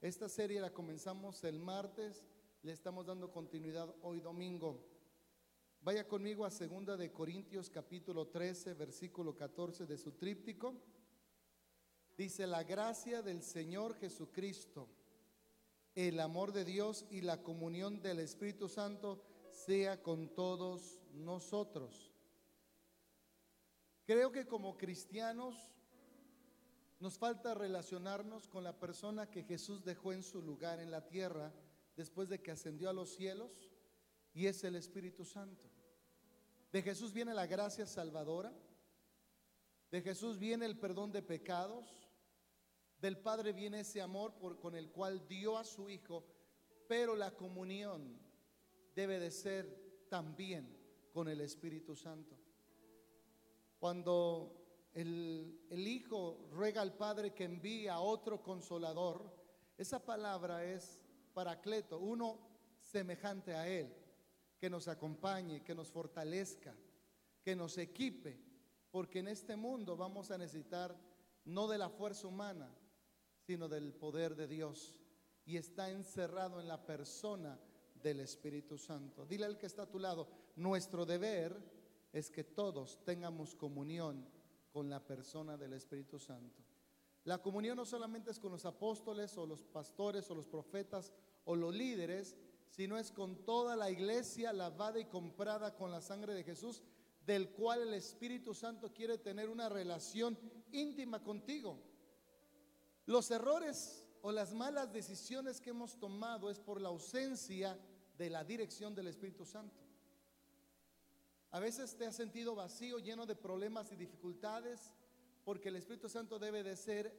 Esta serie la comenzamos el martes, le estamos dando continuidad hoy domingo. Vaya conmigo a segunda de Corintios capítulo 13, versículo 14 de su tríptico. Dice, la gracia del Señor Jesucristo, el amor de Dios y la comunión del Espíritu Santo sea con todos nosotros. Creo que como cristianos nos falta relacionarnos con la persona que Jesús dejó en su lugar en la tierra después de que ascendió a los cielos y es el Espíritu Santo. De Jesús viene la gracia salvadora, de Jesús viene el perdón de pecados, del Padre viene ese amor con el cual dio a su Hijo, pero la comunión debe de ser también con el Espíritu Santo. Cuando el, Hijo ruega al Padre que envíe a otro consolador, esa palabra es paracleto, uno semejante a Él, que nos acompañe, que nos fortalezca, que nos equipe, porque en este mundo vamos a necesitar no de la fuerza humana, sino del poder de Dios. Y está encerrado en la persona del Espíritu Santo. Dile al que está a tu lado, nuestro deber es que todos tengamos comunión con la persona del Espíritu Santo. La comunión no solamente es con los apóstoles o los pastores o los profetas o los líderes, sino es con toda la iglesia lavada y comprada con la sangre de Jesús, del cual el Espíritu Santo quiere tener una relación íntima contigo. Los errores o las malas decisiones que hemos tomado es por la ausencia de la dirección del Espíritu Santo. A veces te has sentido vacío, lleno de problemas y dificultades, porque el Espíritu Santo debe de ser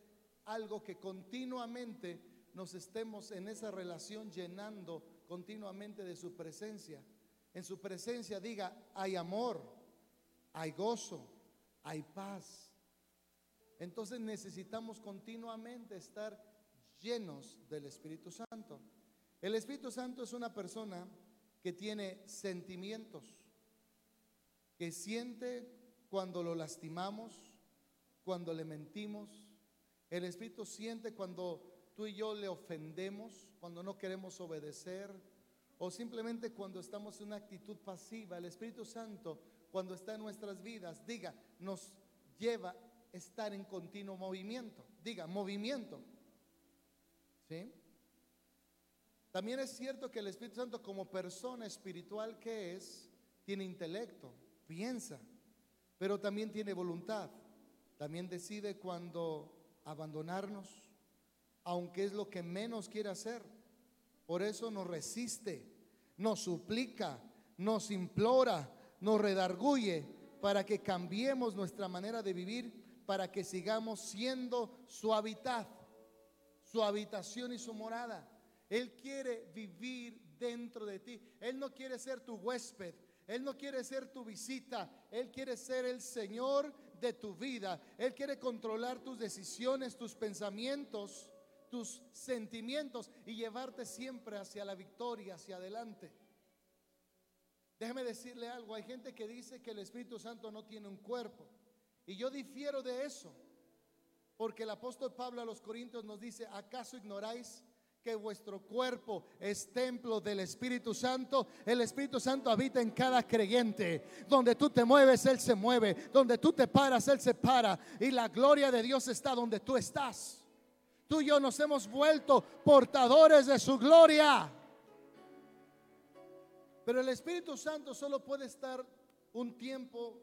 algo que continuamente nos estemos en esa relación llenando continuamente de su presencia. En su presencia diga, hay amor, hay gozo, hay paz. Entonces necesitamos continuamente estar llenos del Espíritu Santo. El Espíritu Santo es una persona que tiene sentimientos que siente cuando lo lastimamos, cuando le mentimos. El Espíritu siente cuando tú y yo le ofendemos, cuando no queremos obedecer, o simplemente cuando estamos en una actitud pasiva. El Espíritu Santo, cuando está en nuestras vidas, diga, nos lleva a estar en continuo movimiento. Diga, movimiento. ¿Sí? También es cierto que el Espíritu Santo como persona espiritual que es, tiene intelecto piensa, pero también tiene voluntad. También decide cuando abandonarnos, aunque es lo que menos quiere hacer. Por eso nos resiste, nos suplica, nos implora, nos redarguye para que cambiemos nuestra manera de vivir, para que sigamos siendo su hábitat, su habitación y su morada. Él quiere vivir dentro de ti. Él no quiere ser tu huésped. Él no quiere ser tu visita, Él quiere ser el Señor de tu vida. Él quiere controlar tus decisiones, tus pensamientos, tus sentimientos y llevarte siempre hacia la victoria, hacia adelante. Déjeme decirle algo, hay gente que dice que el Espíritu Santo no tiene un cuerpo. Y yo difiero de eso, porque el apóstol Pablo a los Corintios nos dice, ¿acaso ignoráis que vuestro cuerpo es templo del Espíritu Santo. El Espíritu Santo habita en cada creyente. Donde tú te mueves, Él se mueve. Donde tú te paras, Él se para. Y la gloria de Dios está donde tú estás. Tú y yo nos hemos vuelto portadores de su gloria. Pero el Espíritu Santo solo puede estar un tiempo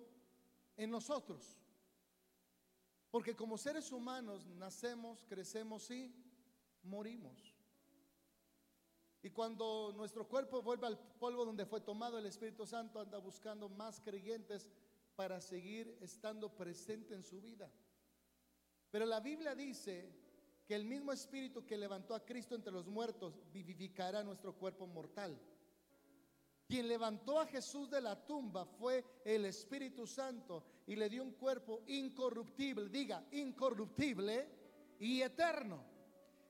en nosotros. Porque como seres humanos nacemos, crecemos y morimos. Y cuando nuestro cuerpo vuelve al polvo donde fue tomado, el Espíritu Santo anda buscando más creyentes para seguir estando presente en su vida. Pero la Biblia dice que el mismo Espíritu que levantó a Cristo entre los muertos vivificará nuestro cuerpo mortal. Quien levantó a Jesús de la tumba fue el Espíritu Santo y le dio un cuerpo incorruptible, diga, incorruptible y eterno.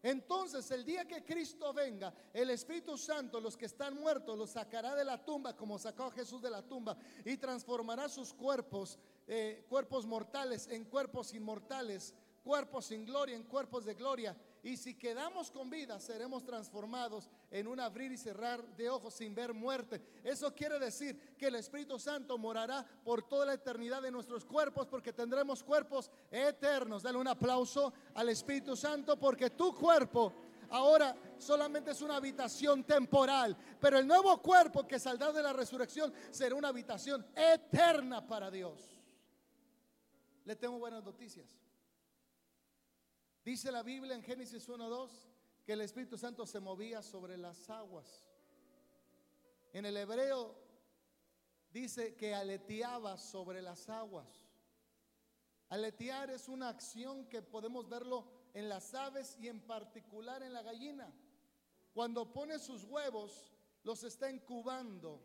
Entonces el día que Cristo venga, el Espíritu Santo, los que están muertos, los sacará de la tumba como sacó a Jesús de la tumba y transformará sus cuerpos, eh, cuerpos mortales en cuerpos inmortales, cuerpos sin gloria en cuerpos de gloria. Y si quedamos con vida, seremos transformados en un abrir y cerrar de ojos sin ver muerte. Eso quiere decir que el Espíritu Santo morará por toda la eternidad de nuestros cuerpos porque tendremos cuerpos eternos. Dale un aplauso al Espíritu Santo porque tu cuerpo ahora solamente es una habitación temporal, pero el nuevo cuerpo que saldrá de la resurrección será una habitación eterna para Dios. Le tengo buenas noticias. Dice la Biblia en Génesis 1.2 que el Espíritu Santo se movía sobre las aguas. En el hebreo dice que aleteaba sobre las aguas. Aletear es una acción que podemos verlo en las aves y en particular en la gallina. Cuando pone sus huevos, los está incubando,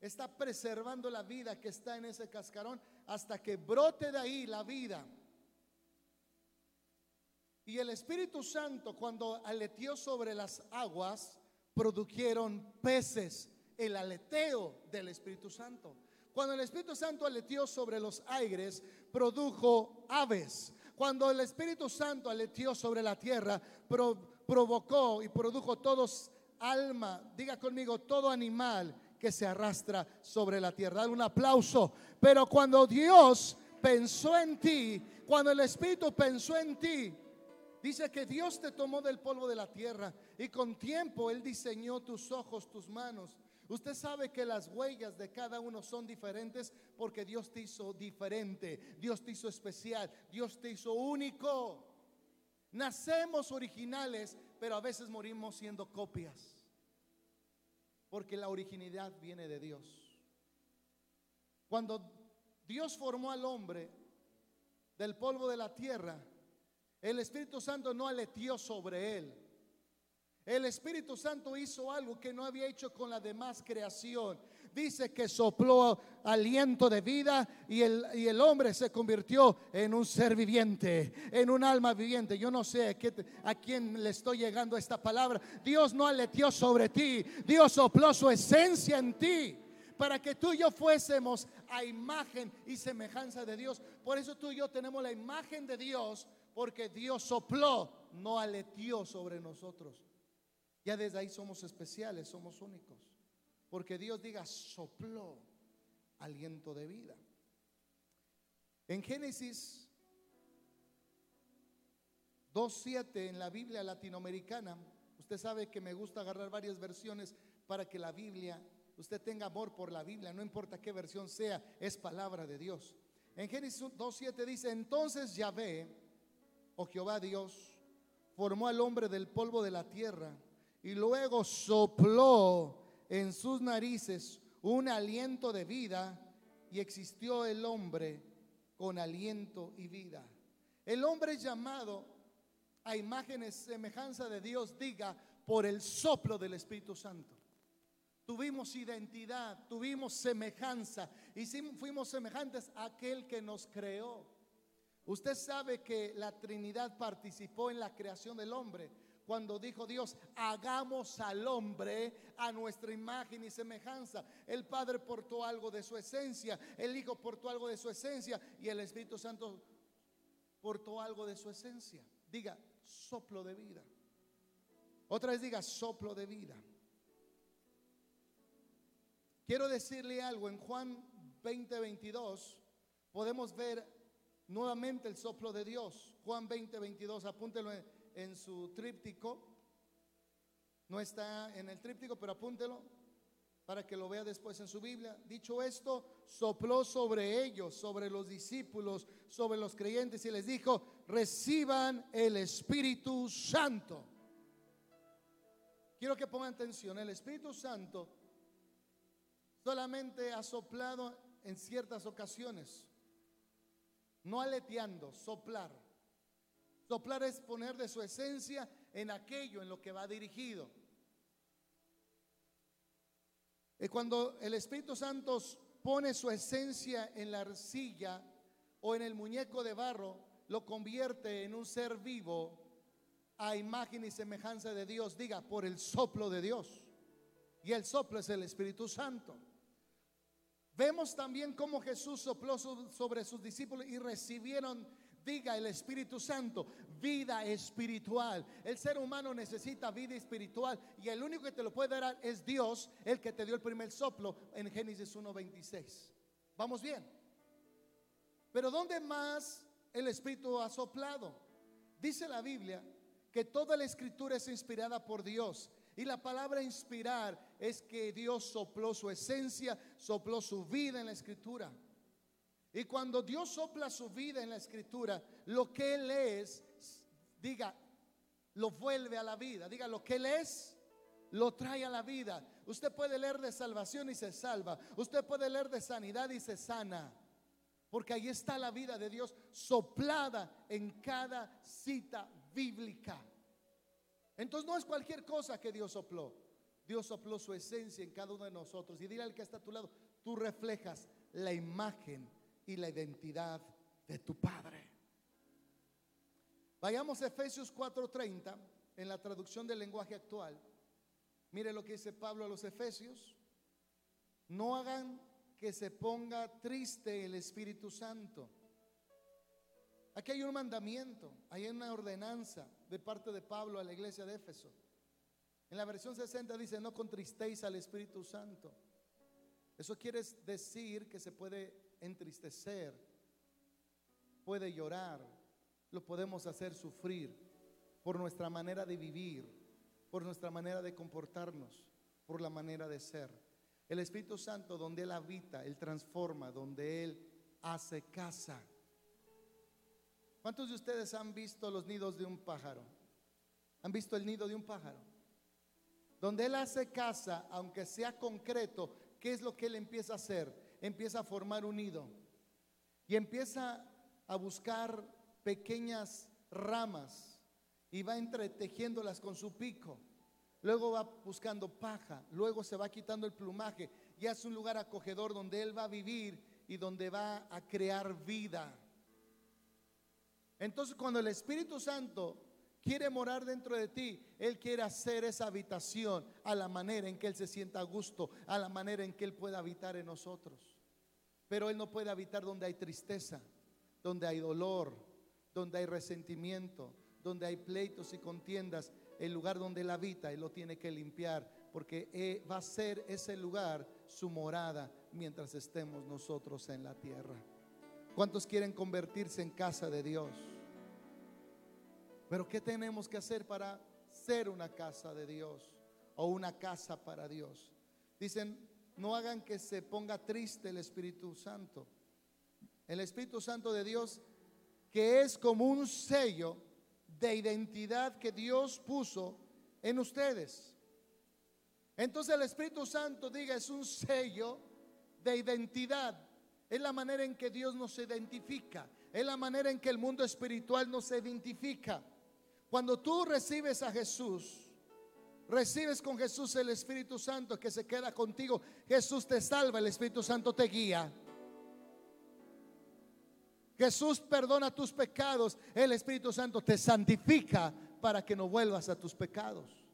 está preservando la vida que está en ese cascarón hasta que brote de ahí la vida. Y el Espíritu Santo cuando aleteó sobre las aguas, produjeron peces, el aleteo del Espíritu Santo. Cuando el Espíritu Santo aleteó sobre los aires, produjo aves. Cuando el Espíritu Santo aleteó sobre la tierra, provocó y produjo todos alma, diga conmigo, todo animal que se arrastra sobre la tierra. Dale un aplauso. Pero cuando Dios pensó en ti, cuando el Espíritu pensó en ti, Dice que Dios te tomó del polvo de la tierra y con tiempo Él diseñó tus ojos, tus manos. Usted sabe que las huellas de cada uno son diferentes porque Dios te hizo diferente, Dios te hizo especial, Dios te hizo único. Nacemos originales, pero a veces morimos siendo copias. Porque la originalidad viene de Dios. Cuando Dios formó al hombre del polvo de la tierra, el Espíritu Santo no aleteó sobre él. El Espíritu Santo hizo algo que no había hecho con la demás creación. Dice que sopló aliento de vida y el, y el hombre se convirtió en un ser viviente, en un alma viviente. Yo no sé a quién le estoy llegando esta palabra. Dios no aleteó sobre ti, Dios sopló su esencia en ti para que tú y yo fuésemos a imagen y semejanza de Dios. Por eso tú y yo tenemos la imagen de Dios porque Dios sopló, no aleteó sobre nosotros. Ya desde ahí somos especiales, somos únicos. Porque Dios diga, sopló aliento de vida. En Génesis 2.7 en la Biblia latinoamericana, usted sabe que me gusta agarrar varias versiones para que la Biblia, usted tenga amor por la Biblia, no importa qué versión sea, es palabra de Dios. En Génesis 2.7 dice, entonces Yahvé o Jehová Dios, formó al hombre del polvo de la tierra y luego sopló en sus narices un aliento de vida y existió el hombre con aliento y vida. El hombre llamado a imágenes semejanza de Dios, diga, por el soplo del Espíritu Santo. Tuvimos identidad, tuvimos semejanza y fuimos semejantes a aquel que nos creó. Usted sabe que la Trinidad participó en la creación del hombre. Cuando dijo Dios, hagamos al hombre a nuestra imagen y semejanza. El Padre portó algo de su esencia, el Hijo portó algo de su esencia y el Espíritu Santo portó algo de su esencia. Diga, soplo de vida. Otra vez diga, soplo de vida. Quiero decirle algo, en Juan 20, 22 podemos ver nuevamente el soplo de Dios. Juan 20, 22, apúntelo en, su tríptico. No está en el tríptico, pero apúntelo para que lo vea después en su Biblia. Dicho esto, sopló sobre ellos, sobre los discípulos, sobre los creyentes y les dijo, reciban el Espíritu Santo. Quiero que pongan atención, el Espíritu Santo solamente ha soplado en ciertas ocasiones no aleteando, soplar. Soplar es poner de su esencia en aquello en lo que va dirigido. Y cuando el Espíritu Santo pone su esencia en la arcilla o en el muñeco de barro, lo convierte en un ser vivo a imagen y semejanza de Dios, diga, por el soplo de Dios. Y el soplo es el Espíritu Santo. Vemos también cómo Jesús sopló sobre sus discípulos y recibieron Diga el Espíritu Santo, vida espiritual. El ser humano necesita vida espiritual y el único que te lo puede dar es Dios, el que te dio el primer soplo en Génesis 1.26. ¿Vamos bien? Pero ¿dónde más el Espíritu ha soplado? Dice la Biblia que toda la escritura es inspirada por Dios. Y la palabra inspirar es que Dios sopló su esencia, sopló su vida en la escritura. Y cuando Dios sopla su vida en la escritura, lo que Él es, diga, lo vuelve a la vida. Diga, lo que Él es, lo trae a la vida. Usted puede leer de salvación y se salva. Usted puede leer de sanidad y se sana. Porque ahí está la vida de Dios soplada en cada cita bíblica. Entonces no es cualquier cosa que Dios sopló. Dios sopló su esencia en cada uno de nosotros. Y dile al que está a tu lado, tú reflejas la imagen y la identidad de tu Padre. Vayamos a Efesios 4:30 en la traducción del lenguaje actual. Mire lo que dice Pablo a los Efesios. No hagan que se ponga triste el Espíritu Santo. Aquí hay un mandamiento, hay una ordenanza de parte de Pablo a la iglesia de Éfeso. En la versión 60 dice, no contristéis al Espíritu Santo. Eso quiere decir que se puede entristecer, puede llorar, lo podemos hacer sufrir por nuestra manera de vivir, por nuestra manera de comportarnos, por la manera de ser. El Espíritu Santo, donde Él habita, Él transforma, donde Él hace casa. ¿Cuántos de ustedes han visto los nidos de un pájaro? ¿Han visto el nido de un pájaro? Donde Él hace casa, aunque sea concreto, ¿qué es lo que Él empieza a hacer? empieza a formar un nido y empieza a buscar pequeñas ramas y va entretejiéndolas con su pico. Luego va buscando paja, luego se va quitando el plumaje y hace un lugar acogedor donde él va a vivir y donde va a crear vida. Entonces cuando el Espíritu Santo quiere morar dentro de ti, Él quiere hacer esa habitación a la manera en que Él se sienta a gusto, a la manera en que Él pueda habitar en nosotros. Pero Él no puede habitar donde hay tristeza, donde hay dolor, donde hay resentimiento, donde hay pleitos y contiendas. El lugar donde Él habita, Él lo tiene que limpiar, porque eh, va a ser ese lugar su morada mientras estemos nosotros en la tierra. ¿Cuántos quieren convertirse en casa de Dios? Pero ¿qué tenemos que hacer para ser una casa de Dios o una casa para Dios? Dicen, no hagan que se ponga triste el Espíritu Santo. El Espíritu Santo de Dios, que es como un sello de identidad que Dios puso en ustedes. Entonces el Espíritu Santo, diga, es un sello de identidad. Es la manera en que Dios nos identifica. Es la manera en que el mundo espiritual nos identifica. Cuando tú recibes a Jesús, recibes con Jesús el Espíritu Santo que se queda contigo. Jesús te salva, el Espíritu Santo te guía. Jesús perdona tus pecados, el Espíritu Santo te santifica para que no vuelvas a tus pecados.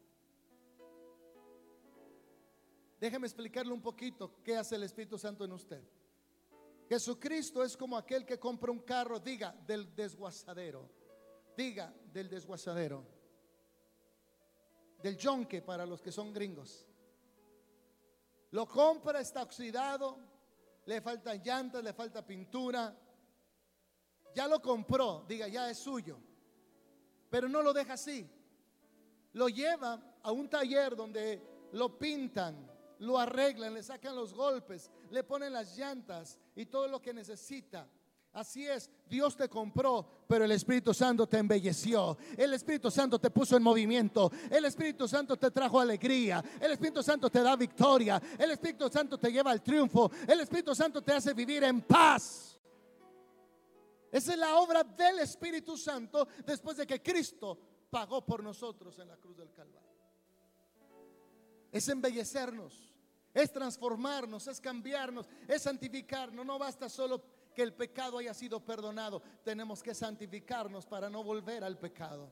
Déjeme explicarle un poquito qué hace el Espíritu Santo en usted. Jesucristo es como aquel que compra un carro, diga, del desguazadero diga del desguazadero, del yonque para los que son gringos. Lo compra, está oxidado, le faltan llantas, le falta pintura. Ya lo compró, diga, ya es suyo. Pero no lo deja así. Lo lleva a un taller donde lo pintan, lo arreglan, le sacan los golpes, le ponen las llantas y todo lo que necesita. Así es, Dios te compró, pero el Espíritu Santo te embelleció. El Espíritu Santo te puso en movimiento. El Espíritu Santo te trajo alegría. El Espíritu Santo te da victoria. El Espíritu Santo te lleva al triunfo. El Espíritu Santo te hace vivir en paz. Esa es la obra del Espíritu Santo después de que Cristo pagó por nosotros en la cruz del Calvario. Es embellecernos, es transformarnos, es cambiarnos, es santificarnos. No basta solo que el pecado haya sido perdonado, tenemos que santificarnos para no volver al pecado.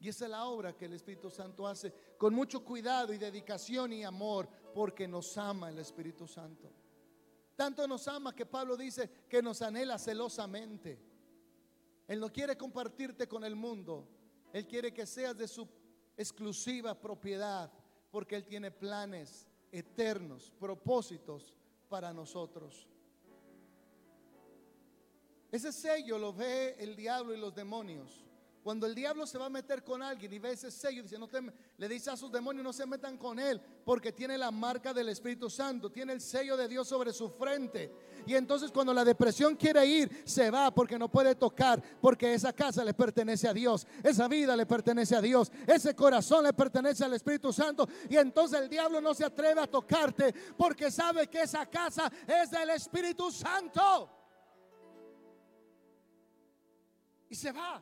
Y esa es la obra que el Espíritu Santo hace con mucho cuidado y dedicación y amor, porque nos ama el Espíritu Santo. Tanto nos ama que Pablo dice que nos anhela celosamente. Él no quiere compartirte con el mundo. Él quiere que seas de su exclusiva propiedad, porque Él tiene planes eternos, propósitos para nosotros. Ese sello lo ve el diablo y los demonios. Cuando el diablo se va a meter con alguien y ve ese sello, dice, no le dice a sus demonios, no se metan con él, porque tiene la marca del Espíritu Santo, tiene el sello de Dios sobre su frente. Y entonces cuando la depresión quiere ir, se va porque no puede tocar, porque esa casa le pertenece a Dios, esa vida le pertenece a Dios, ese corazón le pertenece al Espíritu Santo. Y entonces el diablo no se atreve a tocarte, porque sabe que esa casa es del Espíritu Santo. Y se va.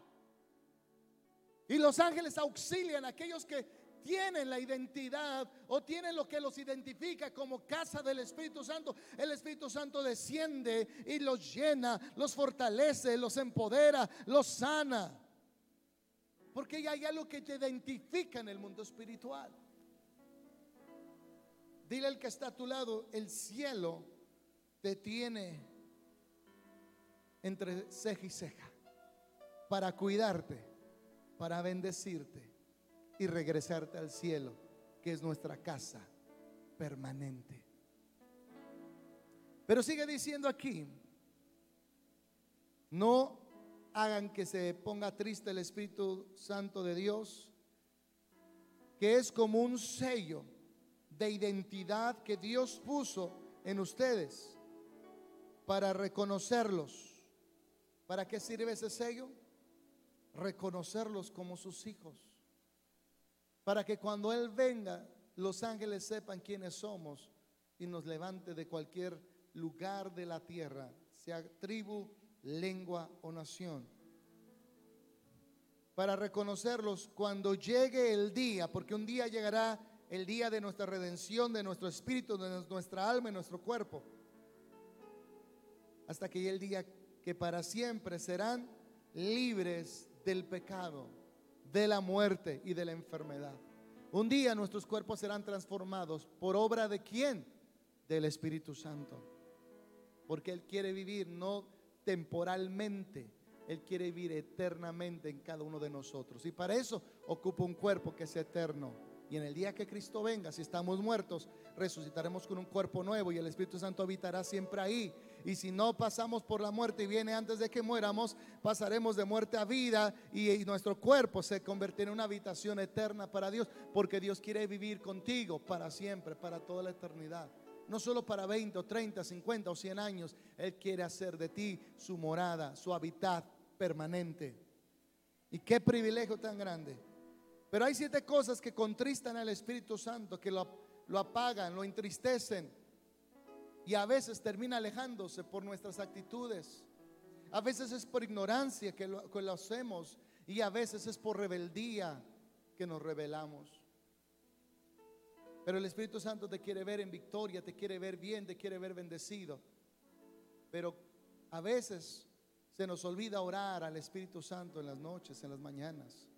Y los ángeles auxilian a aquellos que tienen la identidad o tienen lo que los identifica como casa del Espíritu Santo. El Espíritu Santo desciende y los llena, los fortalece, los empodera, los sana. Porque hay algo que te identifica en el mundo espiritual. Dile al que está a tu lado, el cielo te tiene entre ceja y ceja para cuidarte para bendecirte y regresarte al cielo, que es nuestra casa permanente. Pero sigue diciendo aquí, no hagan que se ponga triste el Espíritu Santo de Dios, que es como un sello de identidad que Dios puso en ustedes para reconocerlos. ¿Para qué sirve ese sello? Reconocerlos como sus hijos. Para que cuando Él venga, los ángeles sepan quiénes somos y nos levante de cualquier lugar de la tierra, sea tribu, lengua o nación. Para reconocerlos cuando llegue el día, porque un día llegará el día de nuestra redención, de nuestro espíritu, de nuestra alma y nuestro cuerpo. Hasta que llegue el día que para siempre serán libres del pecado, de la muerte y de la enfermedad. Un día nuestros cuerpos serán transformados por obra de quién? Del Espíritu Santo. Porque Él quiere vivir no temporalmente, Él quiere vivir eternamente en cada uno de nosotros. Y para eso ocupa un cuerpo que es eterno. Y en el día que Cristo venga, si estamos muertos, resucitaremos con un cuerpo nuevo y el Espíritu Santo habitará siempre ahí y si no pasamos por la muerte y viene antes de que muéramos, pasaremos de muerte a vida y, nuestro cuerpo se convertirá en una habitación eterna para Dios, porque Dios quiere vivir contigo para siempre, para toda la eternidad. No solo para 20 o 30, 50 o 100 años, Él quiere hacer de ti su morada, su hábitat permanente. Y qué privilegio tan grande. Pero hay siete cosas que contristan al Espíritu Santo, que lo, lo apagan, lo entristecen y a veces termina alejándose por nuestras actitudes. A veces es por ignorancia que lo, hacemos y a veces es por rebeldía que nos rebelamos. Pero el Espíritu Santo te quiere ver en victoria, te quiere ver bien, te quiere ver bendecido. Pero a veces se nos olvida orar al Espíritu Santo en las noches, en las mañanas.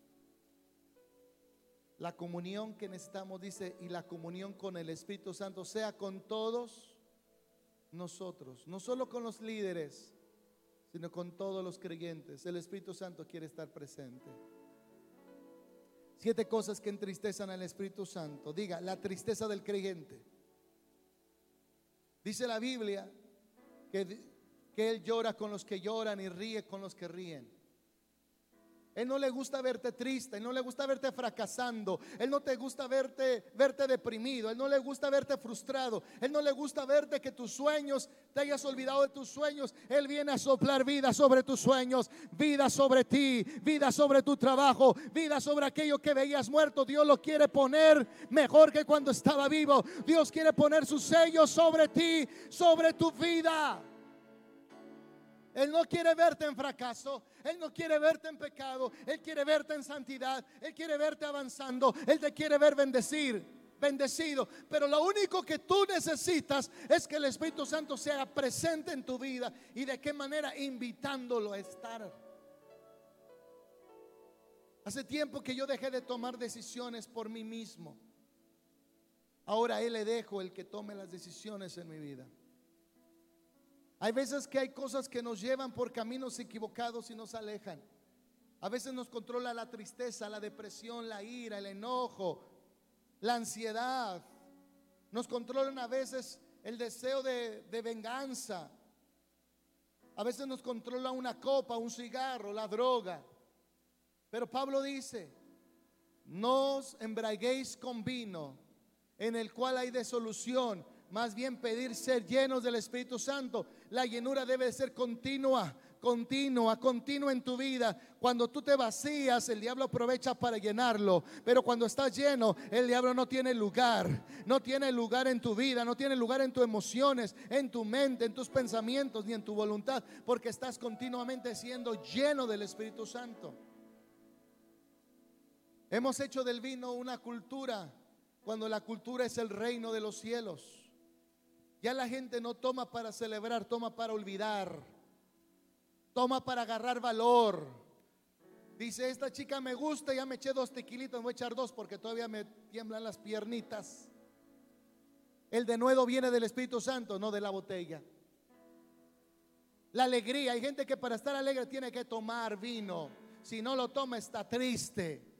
La comunión que necesitamos, dice, y la comunión con el Espíritu Santo sea con todos nosotros, no solo con los líderes, sino con todos los creyentes. El Espíritu Santo quiere estar presente. Siete cosas que entristezan al Espíritu Santo. Diga, la tristeza del creyente. Dice la Biblia que, que Él llora con los que lloran y ríe con los que ríen. Él no le gusta verte triste, Él no le gusta verte fracasando, Él no te gusta verte, verte deprimido, Él no le gusta verte frustrado, Él no le gusta verte que tus sueños, te hayas olvidado de tus sueños. Él viene a soplar vida sobre tus sueños, vida sobre ti, vida sobre tu trabajo, vida sobre aquello que veías muerto. Dios lo quiere poner mejor que cuando estaba vivo. Dios quiere poner su sello sobre ti, sobre tu vida. Él no quiere verte en fracaso, Él no quiere verte en pecado, Él quiere verte en santidad, Él quiere verte avanzando, Él te quiere ver bendecir, bendecido. Pero lo único que tú necesitas es que el Espíritu Santo sea presente en tu vida y de qué manera invitándolo a estar. Hace tiempo que yo dejé de tomar decisiones por mí mismo. Ahora Él le dejo el que tome las decisiones en mi vida. Hay veces que hay cosas que nos llevan por caminos equivocados y nos alejan. A veces nos controla la tristeza, la depresión, la ira, el enojo, la ansiedad. Nos controlan a veces el deseo de, venganza. A veces nos controla una copa, un cigarro, la droga. Pero Pablo dice, no os embraguéis con vino, en el cual hay desolución, más bien pedir ser llenos del Espíritu Santo. La llenura debe ser continua, continua, continua en tu vida. Cuando tú te vacías, el diablo aprovecha para llenarlo. Pero cuando estás lleno, el diablo no tiene lugar. No tiene lugar en tu vida, no tiene lugar en tus emociones, en tu mente, en tus pensamientos, ni en tu voluntad. Porque estás continuamente siendo lleno del Espíritu Santo. Hemos hecho del vino una cultura cuando la cultura es el reino de los cielos. Ya la gente no toma para celebrar, toma para olvidar. Toma para agarrar valor. Dice, esta chica me gusta, ya me eché dos tequilitos, me voy a echar dos porque todavía me tiemblan las piernitas. El denuedo viene del Espíritu Santo, no de la botella. La alegría, hay gente que para estar alegre tiene que tomar vino. Si no lo toma está triste.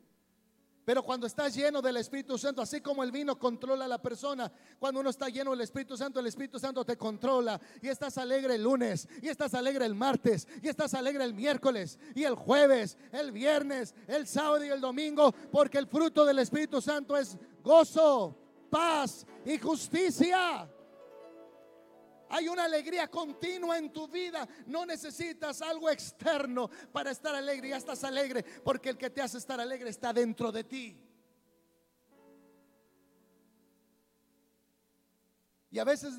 Pero cuando estás lleno del Espíritu Santo, así como el vino controla a la persona, cuando uno está lleno del Espíritu Santo, el Espíritu Santo te controla. Y estás alegre el lunes, y estás alegre el martes, y estás alegre el miércoles, y el jueves, el viernes, el sábado y el domingo, porque el fruto del Espíritu Santo es gozo, paz y justicia. Hay una alegría continua en tu vida. No necesitas algo externo para estar alegre. Ya estás alegre porque el que te hace estar alegre está dentro de ti. Y a veces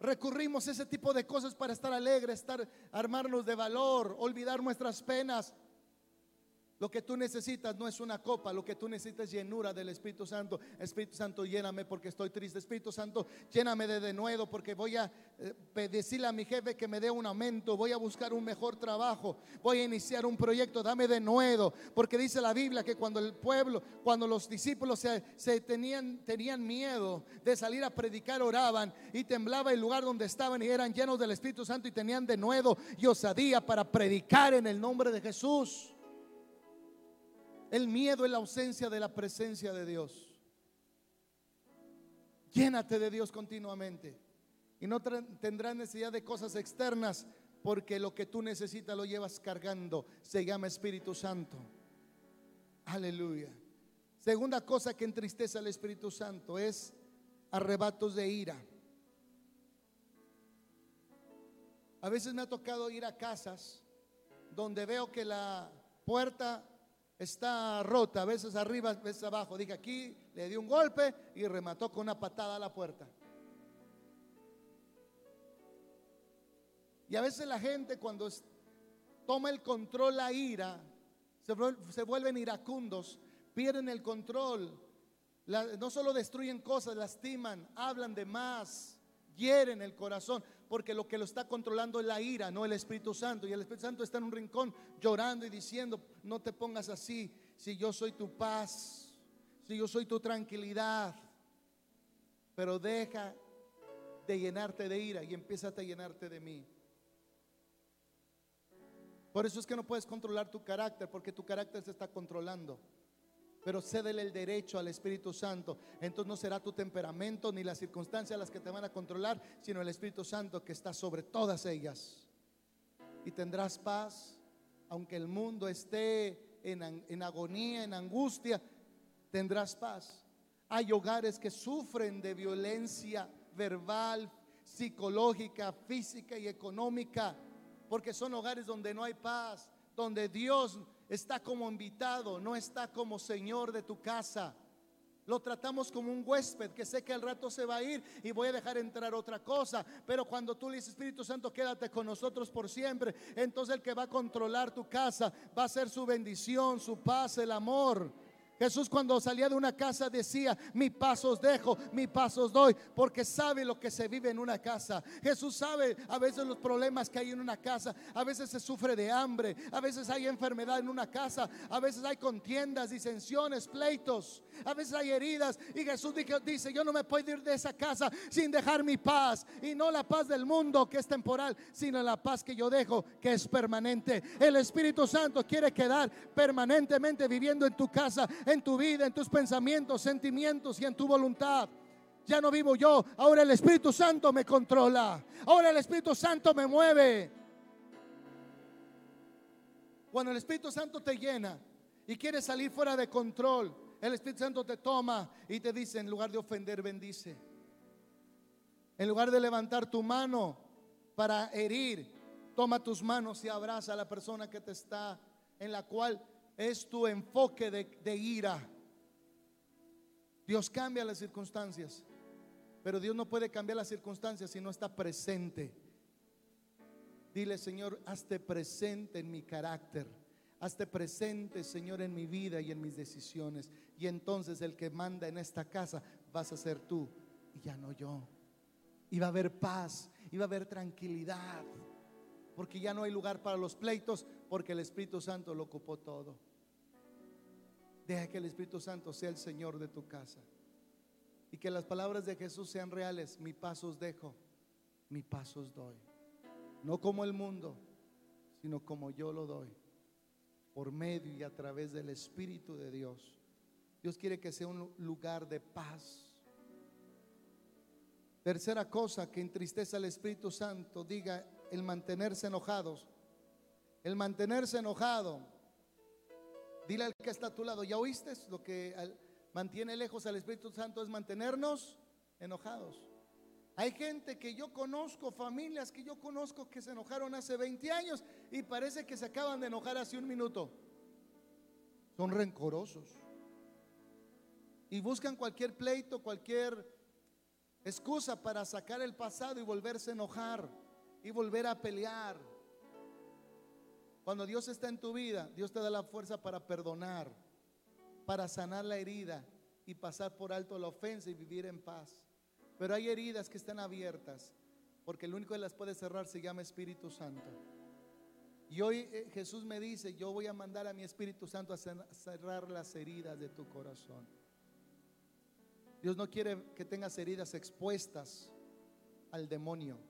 recurrimos a ese tipo de cosas para estar alegre, estar armarnos de valor, olvidar nuestras penas. Lo que tú necesitas no es una copa, lo que tú necesitas es llenura del Espíritu Santo. Espíritu Santo, lléname porque estoy triste. Espíritu Santo, lléname de nuevo porque voy a eh, decirle a mi jefe que me dé un aumento, voy a buscar un mejor trabajo, voy a iniciar un proyecto, dame de nuevo. Porque dice la Biblia que cuando el pueblo, cuando los discípulos se, tenían, tenían miedo de salir a predicar, oraban y temblaba el lugar donde estaban y eran llenos del Espíritu Santo y tenían de nuevo y osadía para predicar en el nombre de Jesús. El miedo es la ausencia de la presencia de Dios. Llénate de Dios continuamente. Y no tendrás necesidad de cosas externas porque lo que tú necesitas lo llevas cargando. Se llama Espíritu Santo. Aleluya. Segunda cosa que entristece al Espíritu Santo es arrebatos de ira. A veces me ha tocado ir a casas donde veo que la puerta está rota, a veces arriba, a veces abajo. Dije, aquí le dio un golpe y remató con una patada a la puerta. Y a veces la gente cuando toma el control la ira, se, vuelven iracundos, pierden el control. no solo destruyen cosas, lastiman, hablan de más, hieren el corazón porque lo que lo está controlando es la ira, no el Espíritu Santo. Y el Espíritu Santo está en un rincón llorando y diciendo, no te pongas así, si yo soy tu paz, si yo soy tu tranquilidad. Pero deja de llenarte de ira y empieza a llenarte de mí. Por eso es que no puedes controlar tu carácter, porque tu carácter se está controlando pero cédele el derecho al Espíritu Santo. Entonces no será tu temperamento ni las circunstancias las que te van a controlar, sino el Espíritu Santo que está sobre todas ellas. Y tendrás paz, aunque el mundo esté en, en agonía, en angustia, tendrás paz. Hay hogares que sufren de violencia verbal, psicológica, física y económica, porque son hogares donde no hay paz, donde Dios está como invitado, no está como señor de tu casa. Lo tratamos como un huésped que sé que al rato se va a ir y voy a dejar entrar otra cosa. Pero cuando tú le dices, Espíritu Santo, quédate con nosotros por siempre, entonces el que va a controlar tu casa va a ser su bendición, su paz, el amor. Jesús cuando salía de una casa decía, mi pasos dejo, mi pasos doy, porque sabe lo que se vive en una casa. Jesús sabe a veces los problemas que hay en una casa, a veces se sufre de hambre, a veces hay enfermedad en una casa, a veces hay contiendas, disensiones, pleitos, a veces hay heridas. Y Jesús dice, yo no me puedo ir de esa casa sin dejar mi paz, y no la paz del mundo que es temporal, sino la paz que yo dejo que es permanente. El Espíritu Santo quiere quedar permanentemente viviendo en tu casa en tu vida, en tus pensamientos, sentimientos y en tu voluntad. Ya no vivo yo, ahora el Espíritu Santo me controla. Ahora el Espíritu Santo me mueve. Cuando el Espíritu Santo te llena y quieres salir fuera de control, el Espíritu Santo te toma y te dice, en lugar de ofender, bendice. En lugar de levantar tu mano para herir, toma tus manos y abraza a la persona que te está, en la cual es tu enfoque de, ira. Dios cambia las circunstancias, pero Dios no puede cambiar las circunstancias si no está presente. Dile, Señor, hazte presente en mi carácter. Hazte presente, Señor, en mi vida y en mis decisiones. Y entonces el que manda en esta casa vas a ser tú y ya no yo. Y va a haber paz, y va a haber tranquilidad. Porque ya no hay lugar para los pleitos, porque el Espíritu Santo lo ocupó todo. Deja que el Espíritu Santo sea el Señor de tu casa. Y que las palabras de Jesús sean reales. Mi pasos dejo, mi pasos doy. No como el mundo, sino como yo lo doy. Por medio y a través del Espíritu de Dios. Dios quiere que sea un lugar de paz. Tercera cosa que entristece al Espíritu Santo, diga el mantenerse enojados. El mantenerse enojado Dile al que está a tu lado, ¿ya oíste? Lo que mantiene lejos al Espíritu Santo es mantenernos enojados. Hay gente que yo conozco, familias que yo conozco que se enojaron hace 20 años y parece que se acaban de enojar hace un minuto. Son rencorosos. Y buscan cualquier pleito, cualquier excusa para sacar el pasado y volverse a enojar y volver a pelear. Cuando Dios está en tu vida, Dios te da la fuerza para perdonar, para sanar la herida y pasar por alto la ofensa y vivir en paz. Pero hay heridas que están abiertas, porque el único que las puede cerrar se llama Espíritu Santo. Y hoy eh, Jesús me dice, yo voy a mandar a mi Espíritu Santo a cerrar las heridas de tu corazón. Dios no quiere que tengas heridas expuestas al demonio.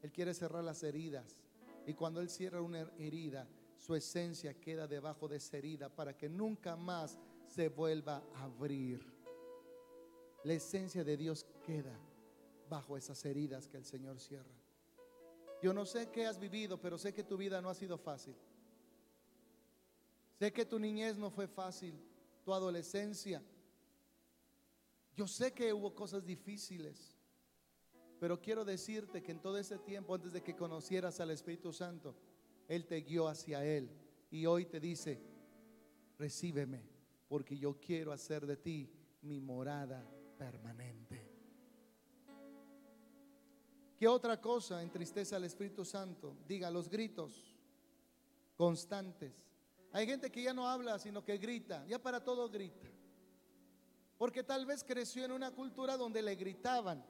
Él quiere cerrar las heridas y cuando Él cierra una herida, su esencia queda debajo de esa herida para que nunca más se vuelva a abrir. La esencia de Dios queda bajo esas heridas que el Señor cierra. Yo no sé qué has vivido, pero sé que tu vida no ha sido fácil. Sé que tu niñez no fue fácil, tu adolescencia. Yo sé que hubo cosas difíciles. Pero quiero decirte que en todo ese tiempo, antes de que conocieras al Espíritu Santo, Él te guió hacia Él. Y hoy te dice, recíbeme, porque yo quiero hacer de ti mi morada permanente. ¿Qué otra cosa entristece al Espíritu Santo? Diga, los gritos constantes. Hay gente que ya no habla, sino que grita, ya para todo grita. Porque tal vez creció en una cultura donde le gritaban.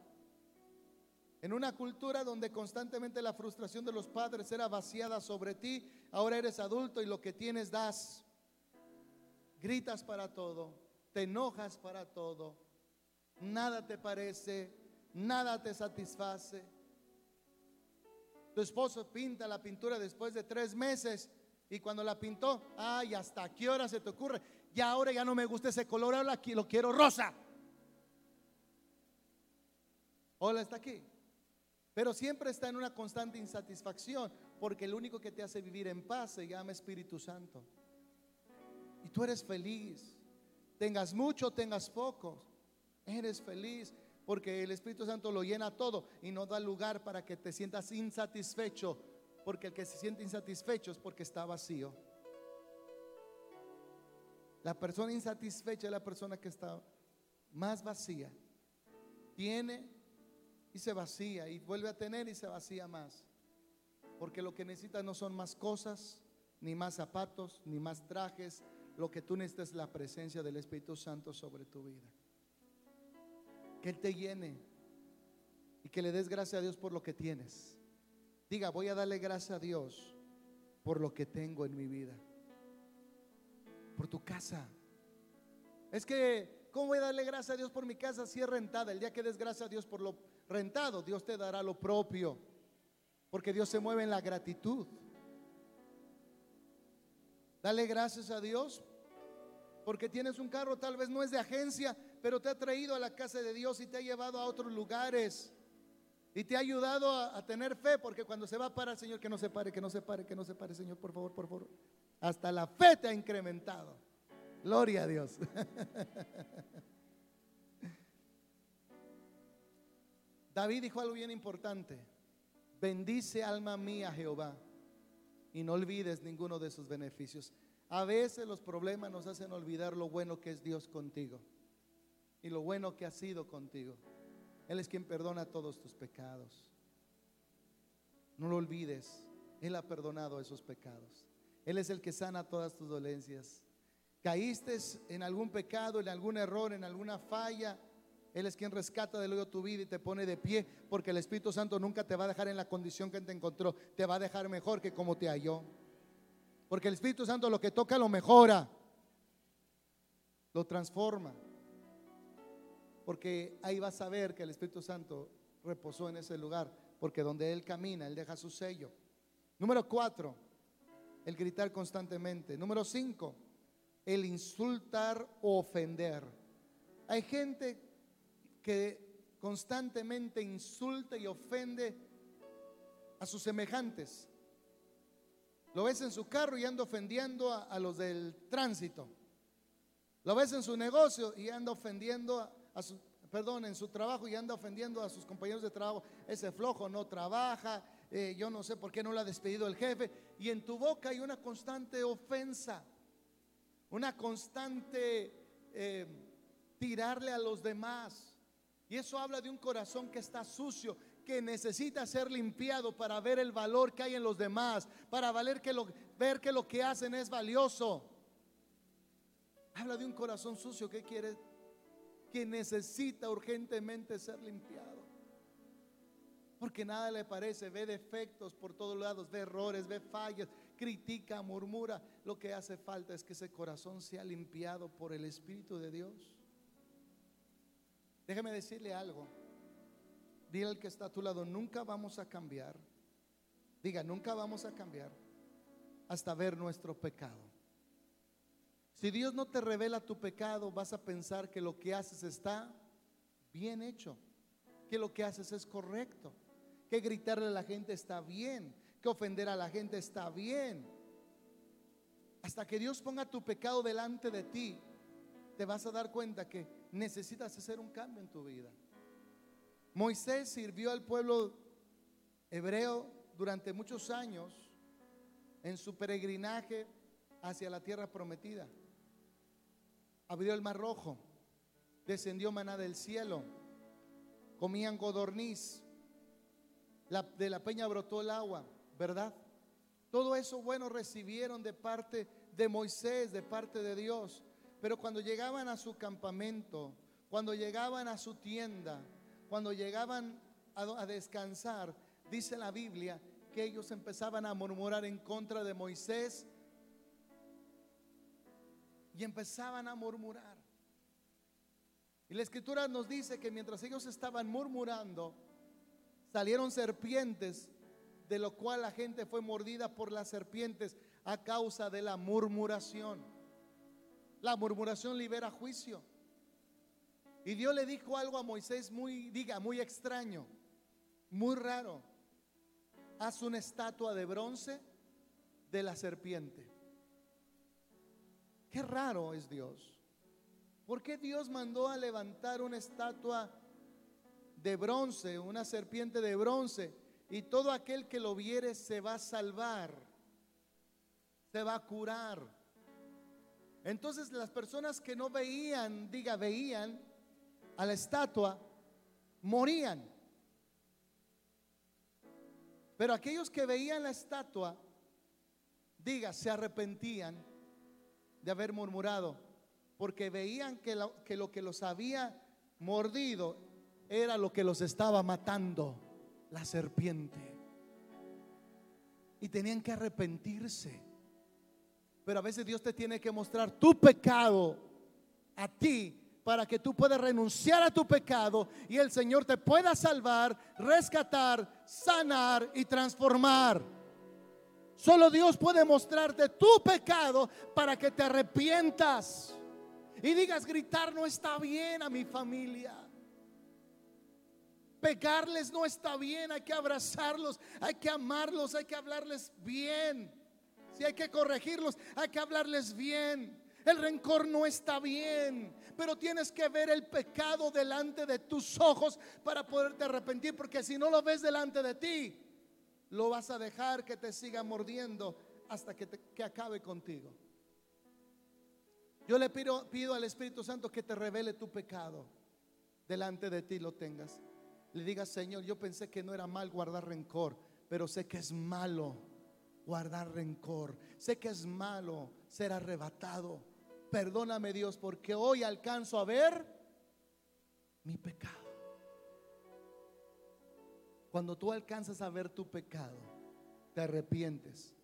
En una cultura donde constantemente la frustración de los padres era vaciada sobre ti, ahora eres adulto y lo que tienes das. Gritas para todo, te enojas para todo, nada te parece, nada te satisface. Tu esposo pinta la pintura después de tres meses y cuando la pintó, ay, ¿hasta qué hora se te ocurre? Ya ahora ya no me gusta ese color, ahora aquí lo quiero rosa. Hola, está aquí. Pero siempre está en una constante insatisfacción, porque el único que te hace vivir en paz se llama Espíritu Santo. Y tú eres feliz. Tengas mucho, tengas poco. Eres feliz porque el Espíritu Santo lo llena todo y no da lugar para que te sientas insatisfecho, porque el que se siente insatisfecho es porque está vacío. La persona insatisfecha es la persona que está más vacía. Tiene y se vacía y vuelve a tener y se vacía más. Porque lo que necesita no son más cosas, ni más zapatos, ni más trajes. Lo que tú necesitas es la presencia del Espíritu Santo sobre tu vida. Que Él te llene y que le des gracias a Dios por lo que tienes. Diga, voy a darle gracias a Dios por lo que tengo en mi vida. Por tu casa. Es que, ¿cómo voy a darle gracias a Dios por mi casa si es rentada? El día que des gracias a Dios por lo rentado, Dios te dará lo propio. Porque Dios se mueve en la gratitud. Dale gracias a Dios porque tienes un carro, tal vez no es de agencia, pero te ha traído a la casa de Dios y te ha llevado a otros lugares. Y te ha ayudado a, tener fe, porque cuando se va a parar, Señor, que no se pare, que no se pare, que no se pare, Señor, por favor, por favor. Hasta la fe te ha incrementado. Gloria a Dios. David dijo algo bien importante. Bendice alma mía Jehová y no olvides ninguno de sus beneficios. A veces los problemas nos hacen olvidar lo bueno que es Dios contigo y lo bueno que ha sido contigo. Él es quien perdona todos tus pecados. No lo olvides, Él ha perdonado esos pecados. Él es el que sana todas tus dolencias. Caíste en algún pecado, en algún error, en alguna falla él es quien rescata del hoyo tu vida y te pone de pie, porque el Espíritu Santo nunca te va a dejar en la condición que te encontró, te va a dejar mejor que como te halló. Porque el Espíritu Santo lo que toca lo mejora, lo transforma. Porque ahí vas a ver que el Espíritu Santo reposó en ese lugar, porque donde Él camina, Él deja su sello. Número cuatro, el gritar constantemente. Número cinco, el insultar o ofender. Hay gente que constantemente insulta y ofende a sus semejantes. Lo ves en su carro y anda ofendiendo a, los del tránsito. Lo ves en su negocio y anda ofendiendo a, su, perdón, en su trabajo y anda ofendiendo a sus compañeros de trabajo. Ese flojo no trabaja, eh, yo no sé por qué no lo ha despedido el jefe. Y en tu boca hay una constante ofensa, una constante eh, tirarle a los demás. Y eso habla de un corazón que está sucio, que necesita ser limpiado para ver el valor que hay en los demás, para valer que lo, ver que lo que hacen es valioso. Habla de un corazón sucio que quiere, que necesita urgentemente ser limpiado. Porque nada le parece, ve defectos por todos lados, ve errores, ve fallas, critica, murmura. Lo que hace falta es que ese corazón sea limpiado por el Espíritu de Dios. Déjeme decirle algo. Dile al que está a tu lado, nunca vamos a cambiar. Diga, nunca vamos a cambiar hasta ver nuestro pecado. Si Dios no te revela tu pecado, vas a pensar que lo que haces está bien hecho, que lo que haces es correcto, que gritarle a la gente está bien, que ofender a la gente está bien. Hasta que Dios ponga tu pecado delante de ti, te vas a dar cuenta que necesitas hacer un cambio en tu vida. Moisés sirvió al pueblo hebreo durante muchos años en su peregrinaje hacia la tierra prometida. Abrió el mar rojo, descendió maná del cielo, comían godorniz, de la peña brotó el agua, ¿verdad? Todo eso bueno recibieron de parte de Moisés, de parte de Dios. Pero cuando llegaban a su campamento, cuando llegaban a su tienda, cuando llegaban a, descansar, dice la Biblia que ellos empezaban a murmurar en contra de Moisés y empezaban a murmurar. Y la escritura nos dice que mientras ellos estaban murmurando, salieron serpientes, de lo cual la gente fue mordida por las serpientes a causa de la murmuración. La murmuración libera juicio. Y Dios le dijo algo a Moisés muy, diga, muy extraño, muy raro. Haz una estatua de bronce de la serpiente. Qué raro es Dios. ¿Por qué Dios mandó a levantar una estatua de bronce, una serpiente de bronce? Y todo aquel que lo viere se va a salvar, se va a curar. Entonces las personas que no veían, diga, veían a la estatua, morían. Pero aquellos que veían la estatua, diga, se arrepentían de haber murmurado, porque veían que lo que, lo que los había mordido era lo que los estaba matando, la serpiente. Y tenían que arrepentirse. Pero a veces Dios te tiene que mostrar tu pecado a ti para que tú puedas renunciar a tu pecado y el Señor te pueda salvar, rescatar, sanar y transformar. Solo Dios puede mostrarte tu pecado para que te arrepientas y digas, gritar no está bien a mi familia. Pegarles no está bien, hay que abrazarlos, hay que amarlos, hay que hablarles bien. Si hay que corregirlos, hay que hablarles bien. El rencor no está bien, pero tienes que ver el pecado delante de tus ojos para poderte arrepentir, porque si no lo ves delante de ti, lo vas a dejar que te siga mordiendo hasta que, que acabe contigo. Yo le pido, pido al Espíritu Santo que te revele tu pecado delante de ti lo tengas. Le digas, Señor, yo pensé que no era mal guardar rencor, pero sé que es malo guardar rencor. Sé que es malo ser arrebatado. Perdóname Dios porque hoy alcanzo a ver mi pecado. Cuando tú alcanzas a ver tu pecado, te arrepientes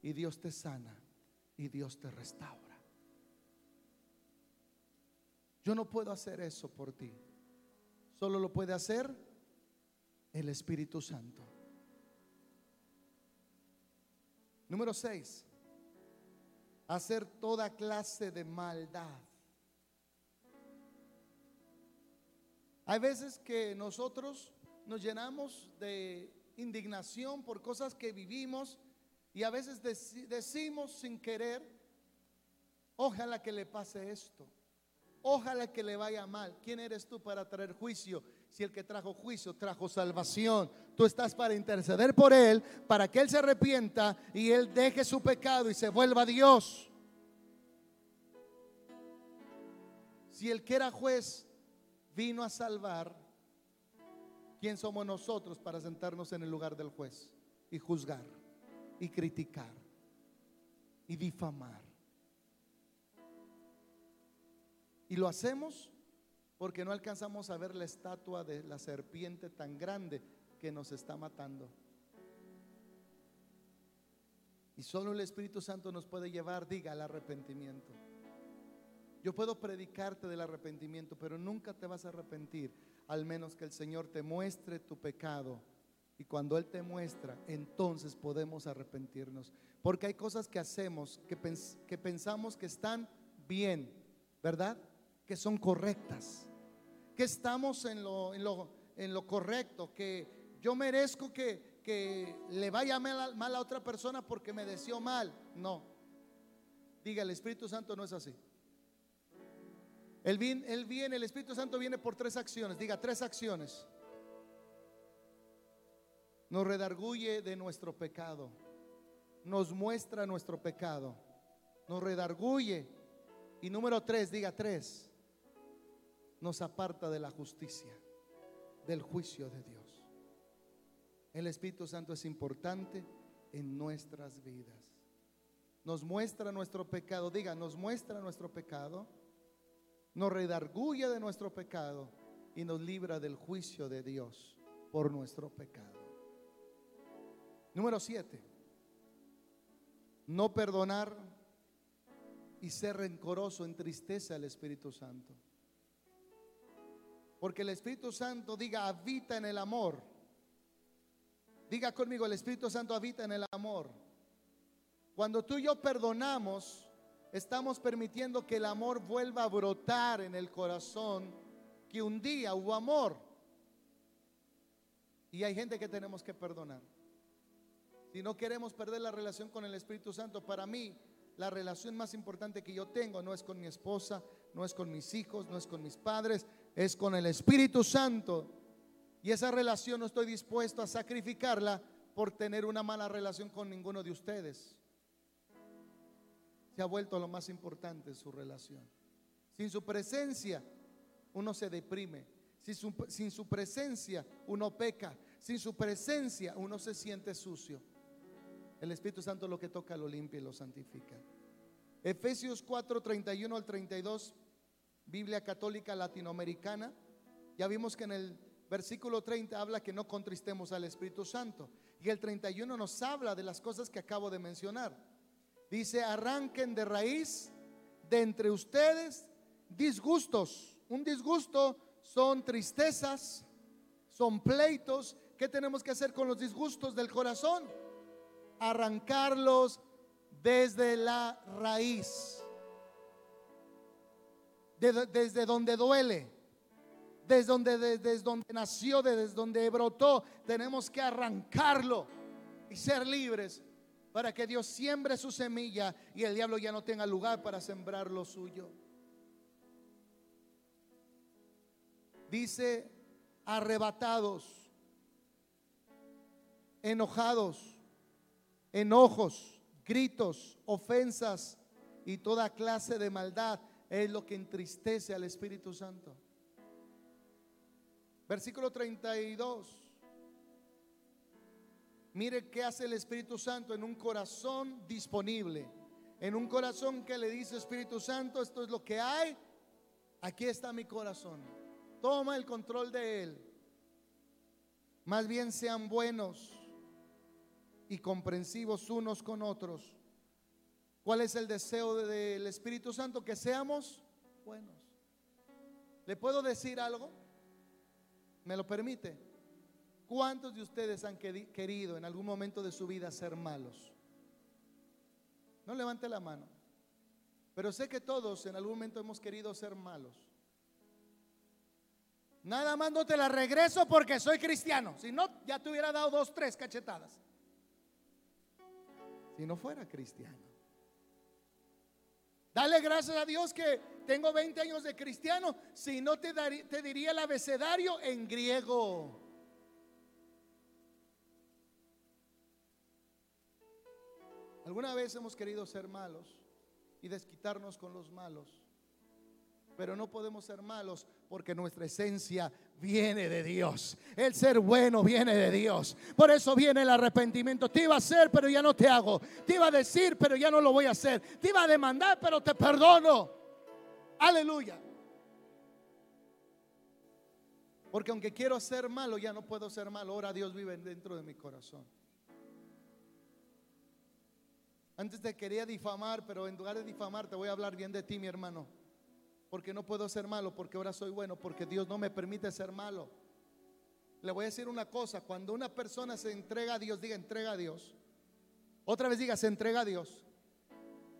y Dios te sana y Dios te restaura. Yo no puedo hacer eso por ti. Solo lo puede hacer el Espíritu Santo. Número 6 hacer toda clase de maldad. Hay veces que nosotros nos llenamos de indignación por cosas que vivimos y a veces decimos sin querer, ojalá que le pase esto, ojalá que le vaya mal. ¿Quién eres tú para traer juicio? Si el que trajo juicio trajo salvación, tú estás para interceder por él, para que él se arrepienta y él deje su pecado y se vuelva a Dios. Si el que era juez vino a salvar, ¿quién somos nosotros para sentarnos en el lugar del juez y juzgar y criticar y difamar? Y lo hacemos porque no alcanzamos a ver la estatua de la serpiente tan grande que nos está matando. Y solo el Espíritu Santo nos puede llevar, diga, al arrepentimiento. Yo puedo predicarte del arrepentimiento, pero nunca te vas a arrepentir, al menos que el Señor te muestre tu pecado. Y cuando Él te muestra, entonces podemos arrepentirnos. Porque hay cosas que hacemos que, que pensamos que están bien, ¿verdad? Que son correctas. Que estamos en lo, en lo, en lo correcto. Que yo merezco que, que le vaya mal, a otra persona porque me deseó mal. No. Diga, el Espíritu Santo no es así. Él viene, el Espíritu Santo viene por tres acciones. Diga, tres acciones. Nos redarguye de nuestro pecado. Nos muestra nuestro pecado. Nos redarguye. Y número tres, diga tres. Nos aparta de la justicia, del juicio de Dios. El Espíritu Santo es importante en nuestras vidas. Nos muestra nuestro pecado. Diga, nos muestra nuestro pecado nos redarguye de nuestro pecado y nos libra del juicio de Dios por nuestro pecado. Número siete, no perdonar y ser rencoroso entristece al Espíritu Santo. Porque el Espíritu Santo, diga, habita en el amor. Diga conmigo, el Espíritu Santo habita en el amor. Cuando tú y yo perdonamos, estamos permitiendo que el amor vuelva a brotar en el corazón, que un día hubo amor. Y hay gente que tenemos que perdonar. Si no queremos perder la relación con el Espíritu Santo, para mí la relación más importante que yo tengo no es con mi esposa, no es con mis hijos, no es con mis padres, es con el Espíritu Santo. Y esa relación no estoy dispuesto a sacrificarla por tener una mala relación con ninguno de ustedes se ha vuelto lo más importante en su relación. Sin su presencia, uno se deprime. Sin su, presencia, uno peca. Sin su presencia, uno se siente sucio. El Espíritu Santo lo que toca lo limpia y lo santifica. Efesios 4, 31 al 32, Biblia Católica Latinoamericana. Ya vimos que en el versículo 30 habla que no contristemos al Espíritu Santo. Y el 31 nos habla de las cosas que acabo de mencionar. Dice, arranquen de raíz de entre ustedes disgustos. Un disgusto son tristezas, son pleitos. ¿Qué tenemos que hacer con los disgustos del corazón? Arrancarlos desde la raíz, desde donde duele, desde donde, desde donde nació, desde donde brotó. Tenemos que arrancarlo y ser libres para que Dios siembre su semilla y el diablo ya no tenga lugar para sembrar lo suyo. Dice arrebatados, enojados, enojos, gritos, ofensas y toda clase de maldad es lo que entristece al Espíritu Santo. Versículo 32. Mire qué hace el Espíritu Santo en un corazón disponible. En un corazón que le dice Espíritu Santo, esto es lo que hay. Aquí está mi corazón. Toma el control de él. Más bien sean buenos y comprensivos unos con otros. ¿Cuál es el deseo del Espíritu Santo? Que seamos buenos. ¿Le puedo decir algo? ¿Me lo permite? ¿Cuántos de ustedes han querido en algún momento de su vida ser malos? No levante la mano. Pero sé que todos en algún momento hemos querido ser malos. Nada más no te la regreso porque soy cristiano. Si no, ya te hubiera dado dos, tres cachetadas si no fuera cristiano. Dale gracias a Dios que tengo 20 años de cristiano, si no te, te diría el abecedario en griego. Alguna vez hemos querido ser malos y desquitarnos con los malos pero no podemos ser malos porque nuestra esencia viene de Dios. El ser bueno viene de Dios. Por eso viene el arrepentimiento. Te iba a hacer, pero ya no te hago. Te iba a decir, pero ya no lo voy a hacer. Te iba a demandar, pero te perdono. Aleluya. Porque aunque quiero ser malo, ya no puedo ser malo. Ahora Dios vive dentro de mi corazón. Antes te quería difamar, pero en lugar de difamar, te voy a hablar bien de ti, mi hermano porque no puedo ser malo, porque ahora soy bueno, porque Dios no me permite ser malo. Le voy a decir una cosa, cuando una persona se entrega a Dios, diga entrega a Dios. Otra vez diga, se entrega a Dios.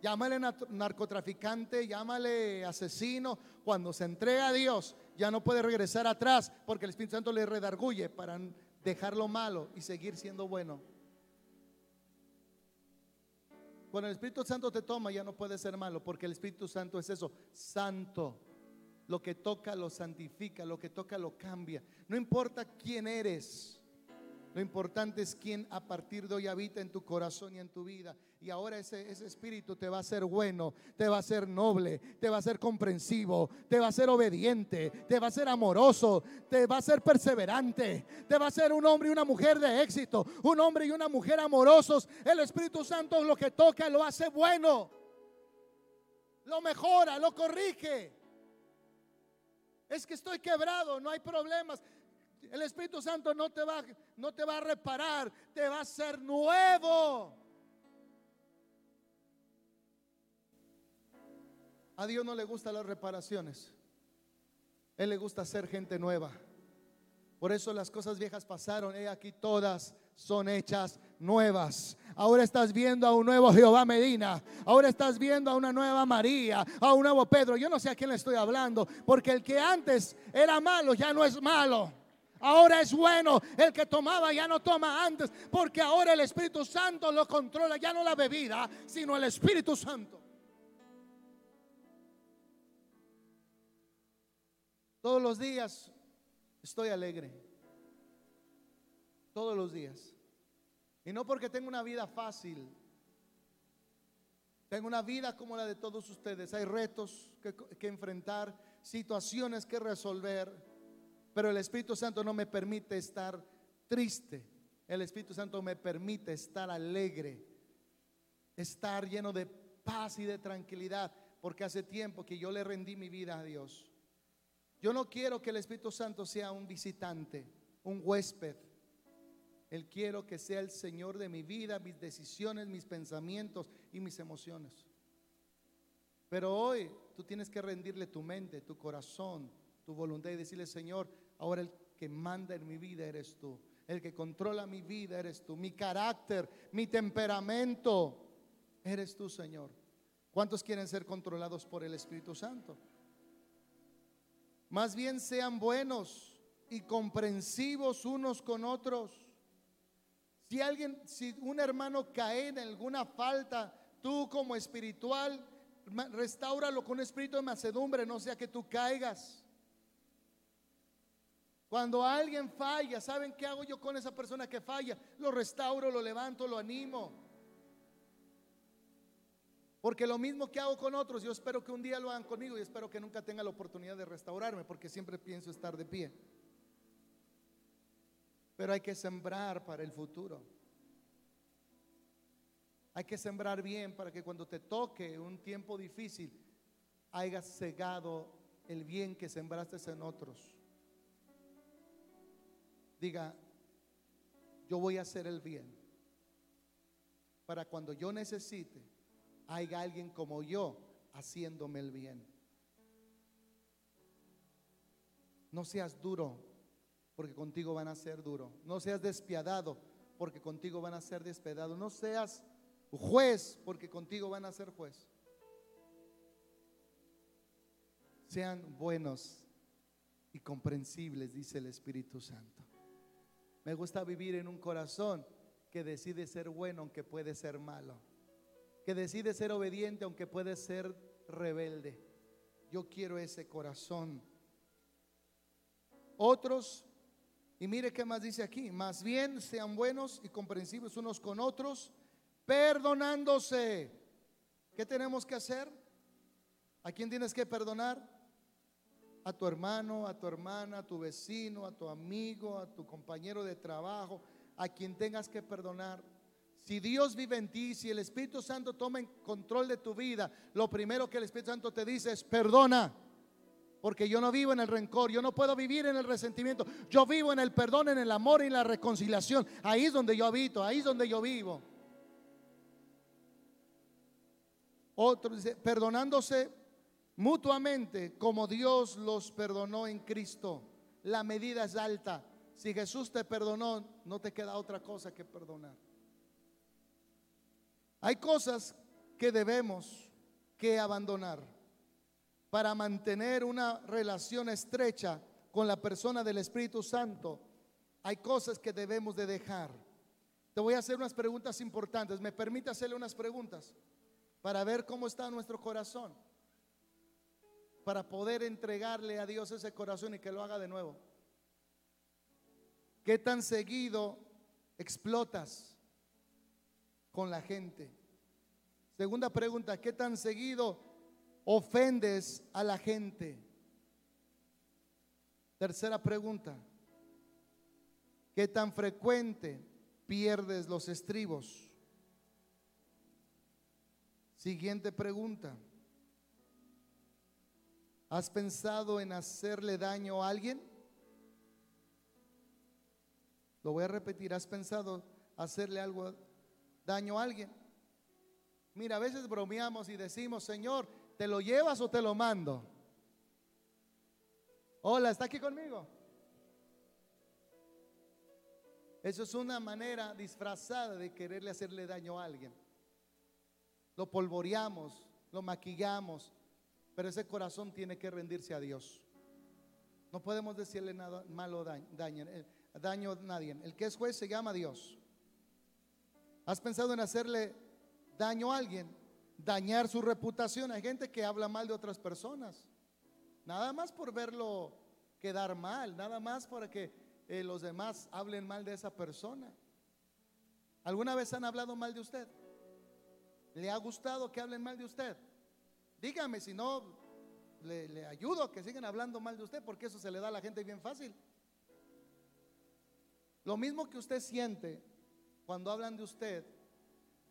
Llámale narcotraficante, llámale asesino. Cuando se entrega a Dios, ya no puede regresar atrás porque el Espíritu Santo le redarguye para dejarlo malo y seguir siendo bueno. Cuando el Espíritu Santo te toma ya no puede ser malo, porque el Espíritu Santo es eso, santo. Lo que toca lo santifica, lo que toca lo cambia. No importa quién eres. Lo importante es quién a partir de hoy habita en tu corazón y en tu vida. Y ahora ese, espíritu te va a ser bueno, te va a ser noble, te va a ser comprensivo, te va a ser obediente, te va a ser amoroso, te va a ser perseverante, te va a ser un hombre y una mujer de éxito, un hombre y una mujer amorosos. El Espíritu Santo lo que toca lo hace bueno, lo mejora, lo corrige. Es que estoy quebrado, no hay problemas. El Espíritu Santo no te va, no te va a reparar, te va a hacer nuevo. A Dios no le gustan las reparaciones. Él le gusta ser gente nueva. Por eso las cosas viejas pasaron. He aquí todas son hechas nuevas. Ahora estás viendo a un nuevo Jehová Medina. Ahora estás viendo a una nueva María, a un nuevo Pedro. Yo no sé a quién le estoy hablando, porque el que antes era malo ya no es malo. Ahora es bueno. El que tomaba ya no toma antes. Porque ahora el Espíritu Santo lo controla. Ya no la bebida, sino el Espíritu Santo. Todos los días estoy alegre. Todos los días. Y no porque tengo una vida fácil. Tengo una vida como la de todos ustedes. Hay retos que, que enfrentar, situaciones que resolver. Pero el Espíritu Santo no me permite estar triste. El Espíritu Santo me permite estar alegre, estar lleno de paz y de tranquilidad, porque hace tiempo que yo le rendí mi vida a Dios. Yo no quiero que el Espíritu Santo sea un visitante, un huésped. Él quiero que sea el Señor de mi vida, mis decisiones, mis pensamientos y mis emociones. Pero hoy tú tienes que rendirle tu mente, tu corazón, tu voluntad y decirle, Señor, ahora el que manda en mi vida eres tú. El que controla mi vida eres tú. Mi carácter, mi temperamento, eres tú, Señor. ¿Cuántos quieren ser controlados por el Espíritu Santo? Más bien sean buenos y comprensivos unos con otros. Si alguien, si un hermano cae en alguna falta, tú como espiritual, restauralo con espíritu de macedumbre, no sea que tú caigas. Cuando alguien falla, ¿saben qué hago yo con esa persona que falla? Lo restauro, lo levanto, lo animo. Porque lo mismo que hago con otros, yo espero que un día lo hagan conmigo y espero que nunca tenga la oportunidad de restaurarme, porque siempre pienso estar de pie. Pero hay que sembrar para el futuro. Hay que sembrar bien para que cuando te toque un tiempo difícil, hayas cegado el bien que sembraste en otros. Diga, yo voy a hacer el bien para cuando yo necesite hay alguien como yo haciéndome el bien. No seas duro, porque contigo van a ser duro. No seas despiadado, porque contigo van a ser despiadados. No seas juez, porque contigo van a ser juez. Sean buenos y comprensibles, dice el Espíritu Santo. Me gusta vivir en un corazón que decide ser bueno aunque puede ser malo que decide ser obediente aunque puede ser rebelde. Yo quiero ese corazón. Otros, y mire qué más dice aquí, más bien sean buenos y comprensivos unos con otros, perdonándose. ¿Qué tenemos que hacer? ¿A quién tienes que perdonar? A tu hermano, a tu hermana, a tu vecino, a tu amigo, a tu compañero de trabajo, a quien tengas que perdonar. Si Dios vive en ti, si el Espíritu Santo toma en control de tu vida, lo primero que el Espíritu Santo te dice es perdona. Porque yo no vivo en el rencor, yo no puedo vivir en el resentimiento. Yo vivo en el perdón, en el amor y en la reconciliación. Ahí es donde yo habito, ahí es donde yo vivo. Otro dice, perdonándose mutuamente como Dios los perdonó en Cristo. La medida es alta. Si Jesús te perdonó, no te queda otra cosa que perdonar. Hay cosas que debemos que abandonar para mantener una relación estrecha con la persona del Espíritu Santo. Hay cosas que debemos de dejar. Te voy a hacer unas preguntas importantes. ¿Me permite hacerle unas preguntas para ver cómo está nuestro corazón? Para poder entregarle a Dios ese corazón y que lo haga de nuevo. ¿Qué tan seguido explotas? con la gente? Segunda pregunta, ¿qué tan seguido ofendes a la gente? Tercera pregunta, ¿qué tan frecuente pierdes los estribos? Siguiente pregunta, ¿has pensado en hacerle daño a alguien? Lo voy a repetir, ¿has pensado hacerle algo daño a alguien. Mira, a veces bromeamos y decimos, Señor, ¿te lo llevas o te lo mando? Hola, ¿está aquí conmigo? Eso es una manera disfrazada de quererle hacerle daño a alguien. Lo polvoreamos, lo maquillamos, pero ese corazón tiene que rendirse a Dios. No podemos decirle nada malo daño, daño, eh, daño a nadie. El que es juez se llama Dios. ¿Has pensado en hacerle daño a alguien? Dañar su reputación. Hay gente que habla mal de otras personas. Nada más por verlo quedar mal, nada más para que eh, los demás hablen mal de esa persona. ¿Alguna vez han hablado mal de usted? ¿Le ha gustado que hablen mal de usted? Dígame, si no, le, le ayudo a que sigan hablando mal de usted, porque eso se le da a la gente bien fácil. Lo mismo que usted siente cuando hablan de usted,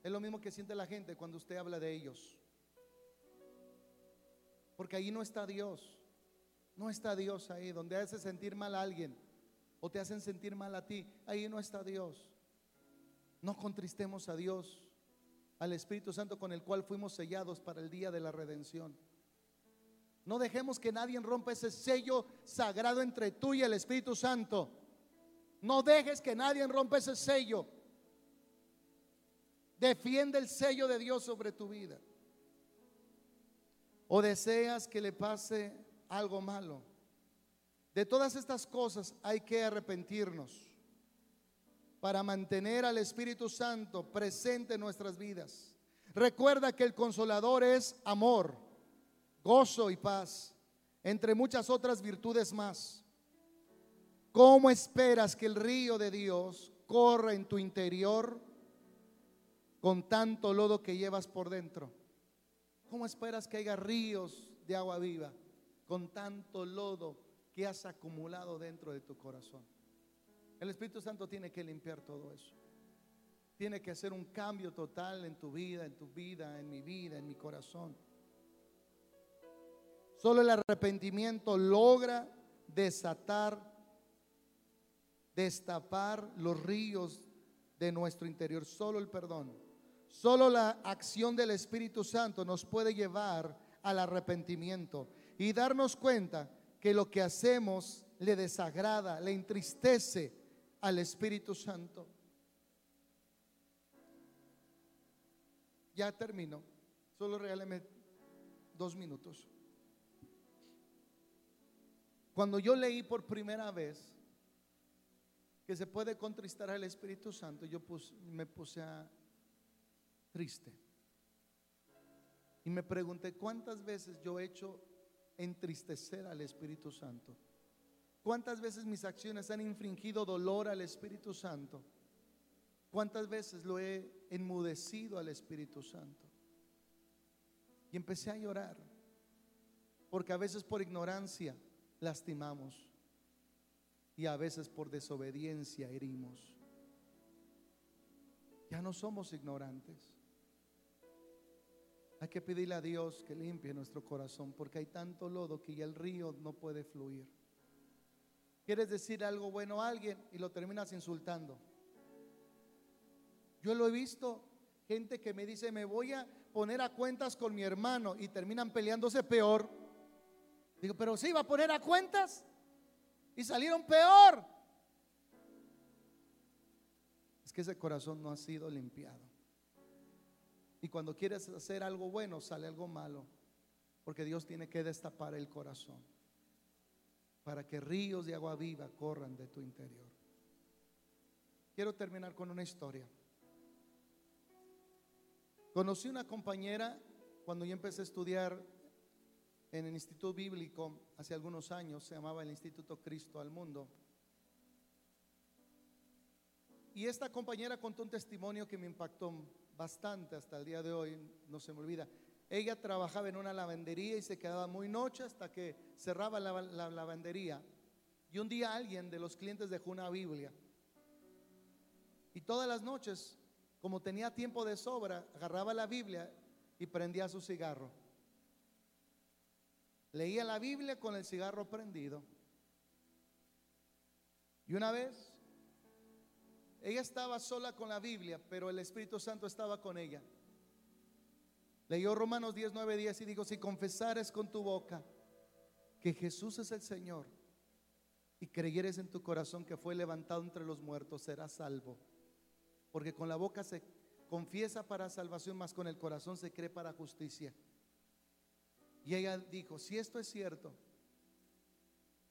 es lo mismo que siente la gente cuando usted habla de ellos. Porque ahí no está Dios. No está Dios ahí. Donde hace sentir mal a alguien o te hacen sentir mal a ti, ahí no está Dios. No contristemos a Dios, al Espíritu Santo con el cual fuimos sellados para el día de la redención. No dejemos que nadie rompa ese sello sagrado entre tú y el Espíritu Santo. No dejes que nadie rompa ese sello. Defiende el sello de Dios sobre tu vida. O deseas que le pase algo malo. De todas estas cosas hay que arrepentirnos para mantener al Espíritu Santo presente en nuestras vidas. Recuerda que el consolador es amor, gozo y paz, entre muchas otras virtudes más. ¿Cómo esperas que el río de Dios corra en tu interior con tanto lodo que llevas por dentro? ¿Cómo esperas que haya ríos de agua viva con tanto lodo que has acumulado dentro de tu corazón? El Espíritu Santo tiene que limpiar todo eso. Tiene que hacer un cambio total en tu vida, en tu vida, en mi vida, en mi corazón. Solo el arrepentimiento logra desatar, destapar los ríos de nuestro interior. Solo el perdón. Solo la acción del Espíritu Santo nos puede llevar al arrepentimiento y darnos cuenta que lo que hacemos le desagrada, le entristece al Espíritu Santo. Ya termino. Solo regáleme dos minutos. Cuando yo leí por primera vez que se puede contristar al Espíritu Santo, yo me puse triste. Y me pregunté cuántas veces yo he hecho entristecer al Espíritu Santo. ¿Cuántas veces mis acciones han infringido dolor al Espíritu Santo? ¿Cuántas veces lo he enmudecido al Espíritu Santo? Y empecé a llorar, porque a veces por ignorancia lastimamos y a veces por desobediencia herimos. Ya no somos ignorantes. Hay que pedirle a Dios que limpie nuestro corazón porque hay tanto lodo que ya el río no puede fluir. Quieres decir algo bueno a alguien y lo terminas insultando. Yo lo he visto, gente que me dice, me voy a poner a cuentas con mi hermano y terminan peleándose peor. Digo, pero sí, va a poner a cuentas y salieron peor. Es que ese corazón no ha sido limpiado. Y cuando quieres hacer algo bueno, sale algo malo. Porque Dios tiene que destapar el corazón para que ríos de agua viva corran de tu interior. Quiero terminar con una historia. Conocí una compañera cuando yo empecé a estudiar en el Instituto Bíblico hace algunos años, se llamaba el Instituto Cristo al Mundo. Y esta compañera contó un testimonio que me impactó bastante hasta el día de hoy, no se me olvida. Ella trabajaba en una lavandería y se quedaba muy noche hasta que cerraba la, lavandería. Y un día alguien de los clientes dejó una Biblia. Y todas las noches, como tenía tiempo de sobra, agarraba la Biblia y prendía su cigarro. Leía la Biblia con el cigarro prendido. Y una vez, ella estaba sola con la Biblia, pero el Espíritu Santo estaba con ella. Leyó Romanos 10, 9, 10 y dijo, si confesares con tu boca que Jesús es el Señor y creyeres en tu corazón que fue levantado entre los muertos, serás salvo. Porque con la boca se confiesa para salvación, más con el corazón se cree para justicia. Y ella dijo, si esto es cierto,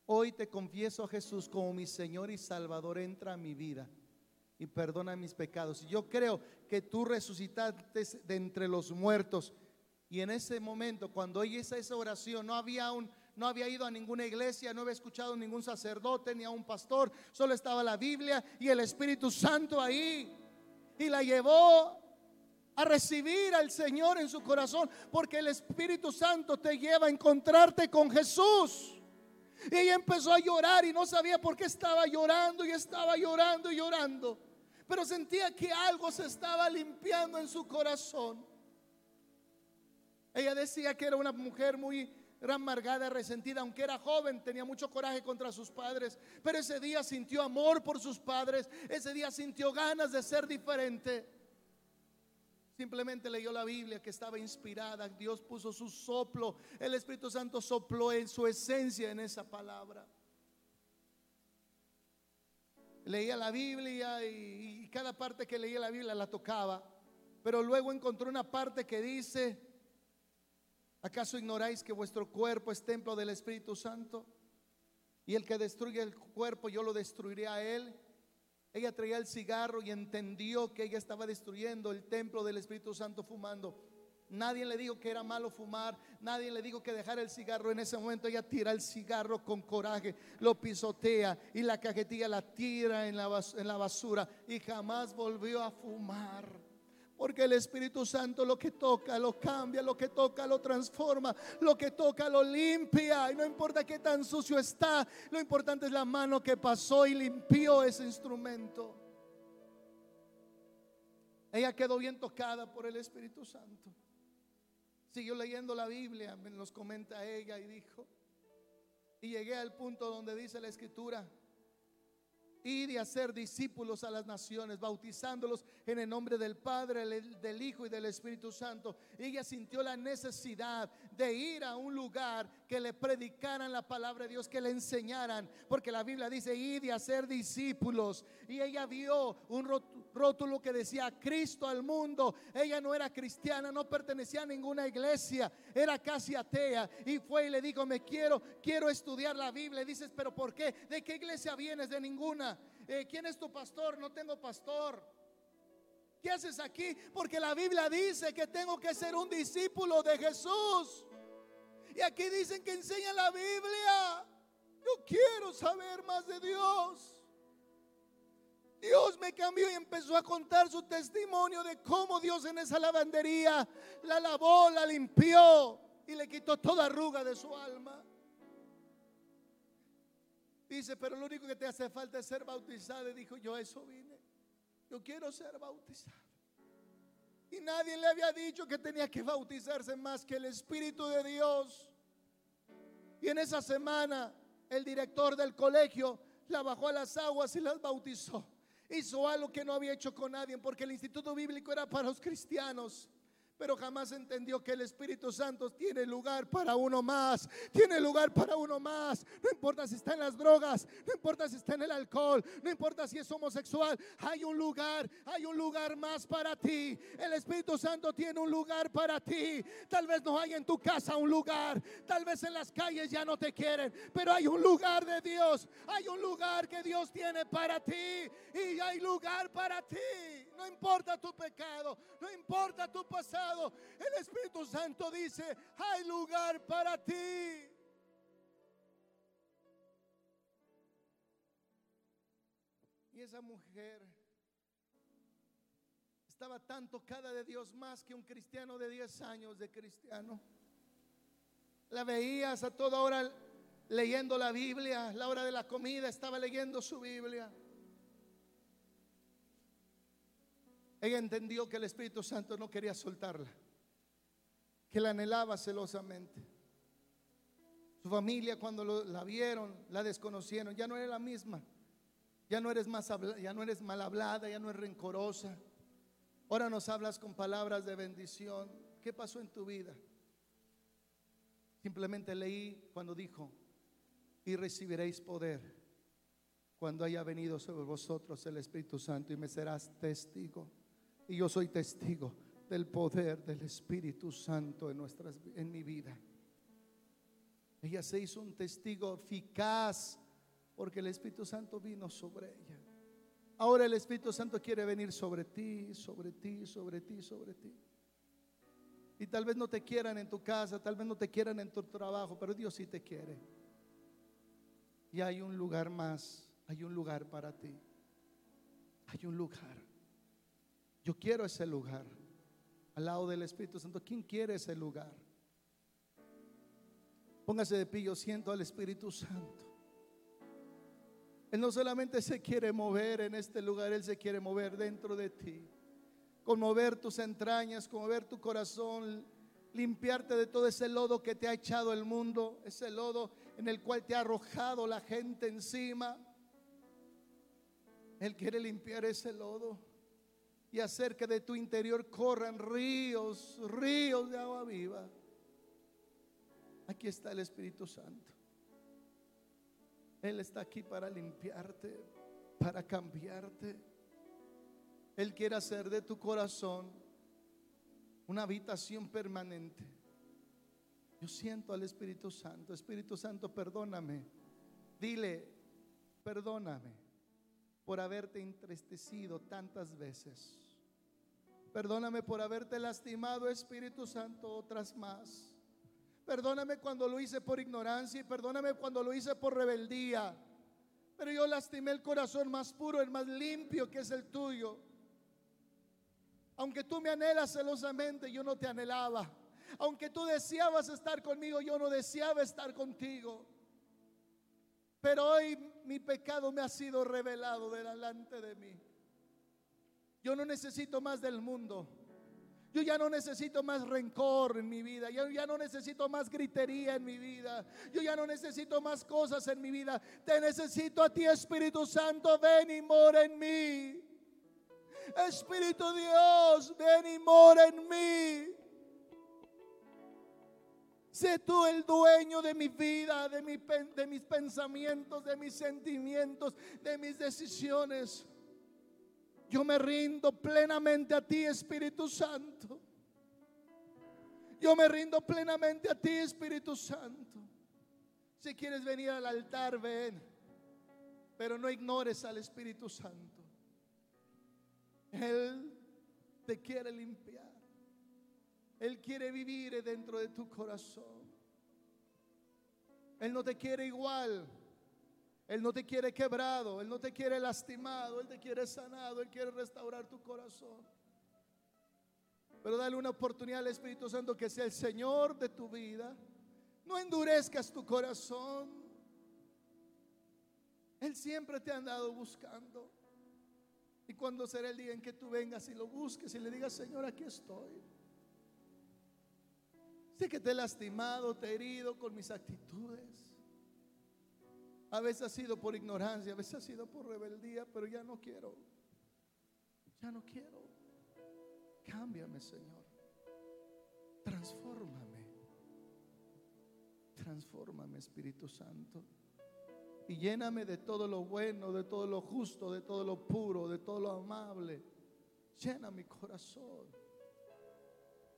hoy te confieso a Jesús como mi Señor y Salvador, entra a mi vida y perdona mis pecados. Yo creo que tú resucitaste de entre los muertos. Y en ese momento, cuando ella hizo esa oración, no había un, no había ido a ninguna iglesia, no había escuchado a ningún sacerdote ni a un pastor, solo estaba la Biblia y el Espíritu Santo ahí. Y la llevó a recibir al Señor en su corazón, porque el Espíritu Santo te lleva a encontrarte con Jesús. Y ella empezó a llorar y no sabía por qué estaba llorando y estaba llorando y llorando pero sentía que algo se estaba limpiando en su corazón. Ella decía que era una mujer muy amargada, resentida, aunque era joven, tenía mucho coraje contra sus padres, pero ese día sintió amor por sus padres, ese día sintió ganas de ser diferente. Simplemente leyó la Biblia que estaba inspirada, Dios puso su soplo, el Espíritu Santo sopló en su esencia en esa palabra. Leía la Biblia y, cada parte que leía la Biblia la tocaba, pero luego encontró una parte que dice, ¿Acaso ignoráis que vuestro cuerpo es templo del Espíritu Santo? Y el que destruye el cuerpo, yo lo destruiré a él. Ella traía el cigarro y entendió que ella estaba destruyendo el templo del Espíritu Santo fumando. Nadie le dijo que era malo fumar, nadie le dijo que dejara el cigarro. En ese momento ella tira el cigarro con coraje, lo pisotea y la cajetilla la tira en la, en la basura y jamás volvió a fumar. Porque el Espíritu Santo lo que toca, lo cambia, lo que toca, lo transforma, lo que toca, lo limpia. Y no importa qué tan sucio está, lo importante es la mano que pasó y limpió ese instrumento. Ella quedó bien tocada por el Espíritu Santo. Siguió leyendo la Biblia, nos comenta ella y dijo, y llegué al punto donde dice la escritura, y de hacer discípulos a las naciones, bautizándolos en el nombre del Padre, del Hijo y del Espíritu Santo. Ella sintió la necesidad de ir a un lugar que le predicaran la palabra de Dios, que le enseñaran, porque la Biblia dice, y de hacer discípulos. Y ella vio un rótulo que decía Cristo al mundo. Ella no era cristiana, no pertenecía a ninguna iglesia, era casi atea. Y fue y le dijo, me quiero, quiero estudiar la Biblia. Y dices, pero ¿por qué? ¿De qué iglesia vienes? De ninguna. Eh, ¿Quién es tu pastor? No tengo pastor. ¿Qué haces aquí? Porque la Biblia dice que tengo que ser un discípulo de Jesús. Y aquí dicen que enseña la Biblia. Yo quiero saber más de Dios. Dios me cambió y empezó a contar su testimonio de cómo Dios en esa lavandería la lavó, la limpió y le quitó toda arruga de su alma. Dice, pero lo único que te hace falta es ser bautizado. Y dijo, yo eso vine. Yo quiero ser bautizado. Y nadie le había dicho que tenía que bautizarse más que el Espíritu de Dios. Y en esa semana el director del colegio la bajó a las aguas y las bautizó hizo algo que no había hecho con nadie, porque el instituto bíblico era para los cristianos pero jamás entendió que el Espíritu Santo tiene lugar para uno más, tiene lugar para uno más. No importa si está en las drogas, no importa si está en el alcohol, no importa si es homosexual, hay un lugar, hay un lugar más para ti. El Espíritu Santo tiene un lugar para ti. Tal vez no hay en tu casa un lugar, tal vez en las calles ya no te quieren, pero hay un lugar de Dios, hay un lugar que Dios tiene para ti y hay lugar para ti. No importa tu pecado, no importa tu pasado el Espíritu Santo dice, hay lugar para ti. Y esa mujer estaba tan tocada de Dios más que un cristiano de 10 años de cristiano. La veías a toda hora leyendo la Biblia, la hora de la comida estaba leyendo su Biblia. Ella entendió que el Espíritu Santo no quería soltarla, que la anhelaba celosamente. Su familia cuando la vieron, la desconocieron, ya no era la misma. Ya no eres más ya no eres mal hablada, ya no es rencorosa. Ahora nos hablas con palabras de bendición. ¿Qué pasó en tu vida? Simplemente leí cuando dijo, "Y recibiréis poder cuando haya venido sobre vosotros el Espíritu Santo y me serás testigo." Y yo soy testigo del poder del Espíritu Santo en, nuestras, en mi vida. Ella se hizo un testigo eficaz porque el Espíritu Santo vino sobre ella. Ahora el Espíritu Santo quiere venir sobre ti, sobre ti, sobre ti, sobre ti. Y tal vez no te quieran en tu casa, tal vez no te quieran en tu trabajo, pero Dios sí te quiere. Y hay un lugar más, hay un lugar para ti. Hay un lugar. Yo quiero ese lugar. Al lado del Espíritu Santo. ¿Quién quiere ese lugar? Póngase de pie, yo siento al Espíritu Santo. Él no solamente se quiere mover en este lugar, Él se quiere mover dentro de ti. Conmover tus entrañas, conmover tu corazón, limpiarte de todo ese lodo que te ha echado el mundo, ese lodo en el cual te ha arrojado la gente encima. Él quiere limpiar ese lodo y hacer que de tu interior corran ríos, ríos de agua viva. Aquí está el Espíritu Santo. Él está aquí para limpiarte, para cambiarte. Él quiere hacer de tu corazón una habitación permanente. Yo siento al Espíritu Santo. Espíritu Santo, perdóname. Dile, perdóname por haberte entristecido tantas veces. Perdóname por haberte lastimado, Espíritu Santo, otras más. Perdóname cuando lo hice por ignorancia y perdóname cuando lo hice por rebeldía. Pero yo lastimé el corazón más puro, el más limpio que es el tuyo. Aunque tú me anhelas celosamente, yo no te anhelaba. Aunque tú deseabas estar conmigo, yo no deseaba estar contigo. Pero hoy mi pecado me ha sido revelado delante de mí. Yo no necesito más del mundo. Yo ya no necesito más rencor en mi vida. Yo ya no necesito más gritería en mi vida. Yo ya no necesito más cosas en mi vida. Te necesito a ti, Espíritu Santo. Ven y mora en mí. Espíritu Dios, ven y mora en mí. Sé tú el dueño de mi vida, de, de mis pensamientos, de mis sentimientos, de mis decisiones. Yo me rindo plenamente a ti, Espíritu Santo. Yo me rindo plenamente a ti, Espíritu Santo. Si quieres venir al altar, ven. Pero no ignores al Espíritu Santo. Él te quiere limpiar. Él quiere vivir dentro de tu corazón. Él no te quiere igual. Él no te quiere quebrado, Él no te quiere lastimado, Él te quiere sanado, Él quiere restaurar tu corazón. Pero dale una oportunidad al Espíritu Santo que sea el Señor de tu vida. No endurezcas tu corazón. Él siempre te ha andado buscando. Y cuando será el día en que tú vengas y lo busques y le digas, Señor, aquí estoy. Sé que te he lastimado, te he herido con mis actitudes. A veces ha sido por ignorancia, a veces ha sido por rebeldía, pero ya no quiero. Ya no quiero. Cámbiame, Señor. Transfórmame. Transfórmame, Espíritu Santo. Y lléname de todo lo bueno, de todo lo justo, de todo lo puro, de todo lo amable. Llena mi corazón.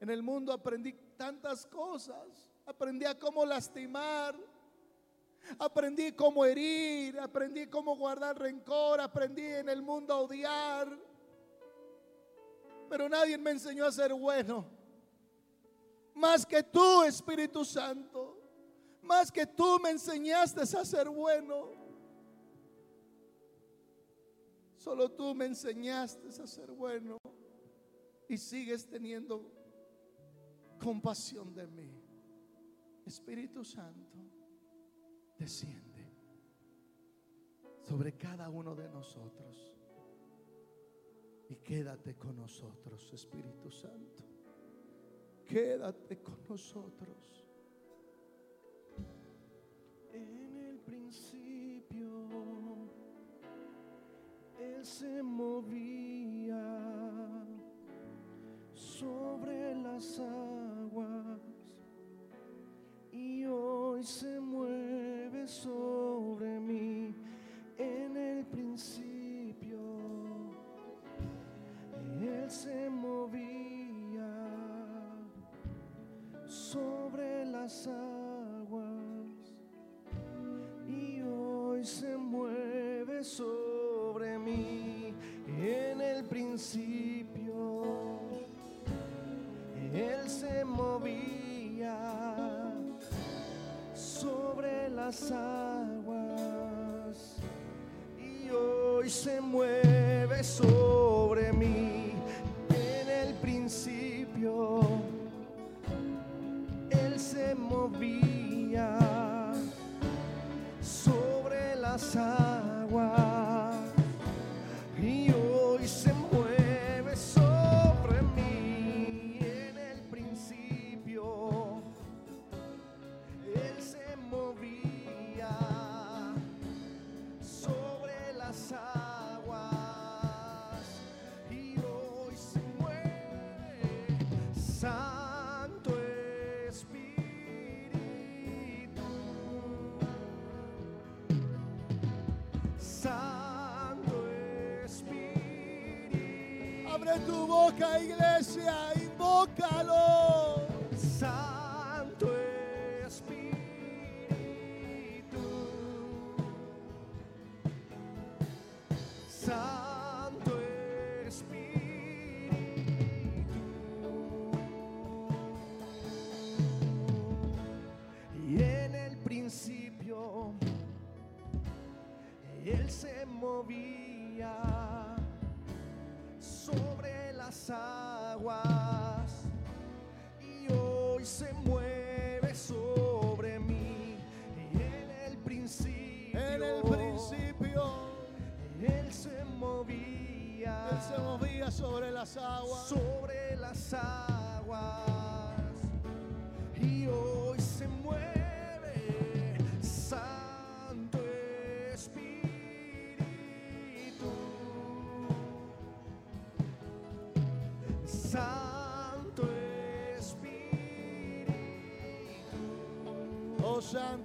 En el mundo aprendí tantas cosas. Aprendí a cómo lastimar Aprendí cómo herir, aprendí cómo guardar rencor, aprendí en el mundo a odiar. Pero nadie me enseñó a ser bueno. Más que tú, Espíritu Santo. Más que tú me enseñaste a ser bueno. Solo tú me enseñaste a ser bueno. Y sigues teniendo compasión de mí. Espíritu Santo desciende sobre cada uno de nosotros. Y quédate con nosotros, Espíritu Santo. Quédate con nosotros. En el principio Él se movía sobre las aguas y hoy se mueve sobre mí en el principio. Él se movía sobre las aguas y hoy se mueve las aguas y hoy se mueve sobre mí en el principio. Él se movía sobre las Santo Espíritu. Abre tu boca, iglesia, invócalo. Las aguas y hoy se mueve sobre mí. Y en el principio, En el principio, Él se movía, Él se movía sobre las aguas. sobre las aguas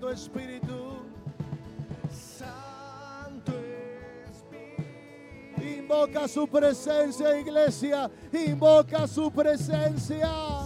Espíritu, Santo Espíritu, invoca su presencia, iglesia. Invoca su presencia.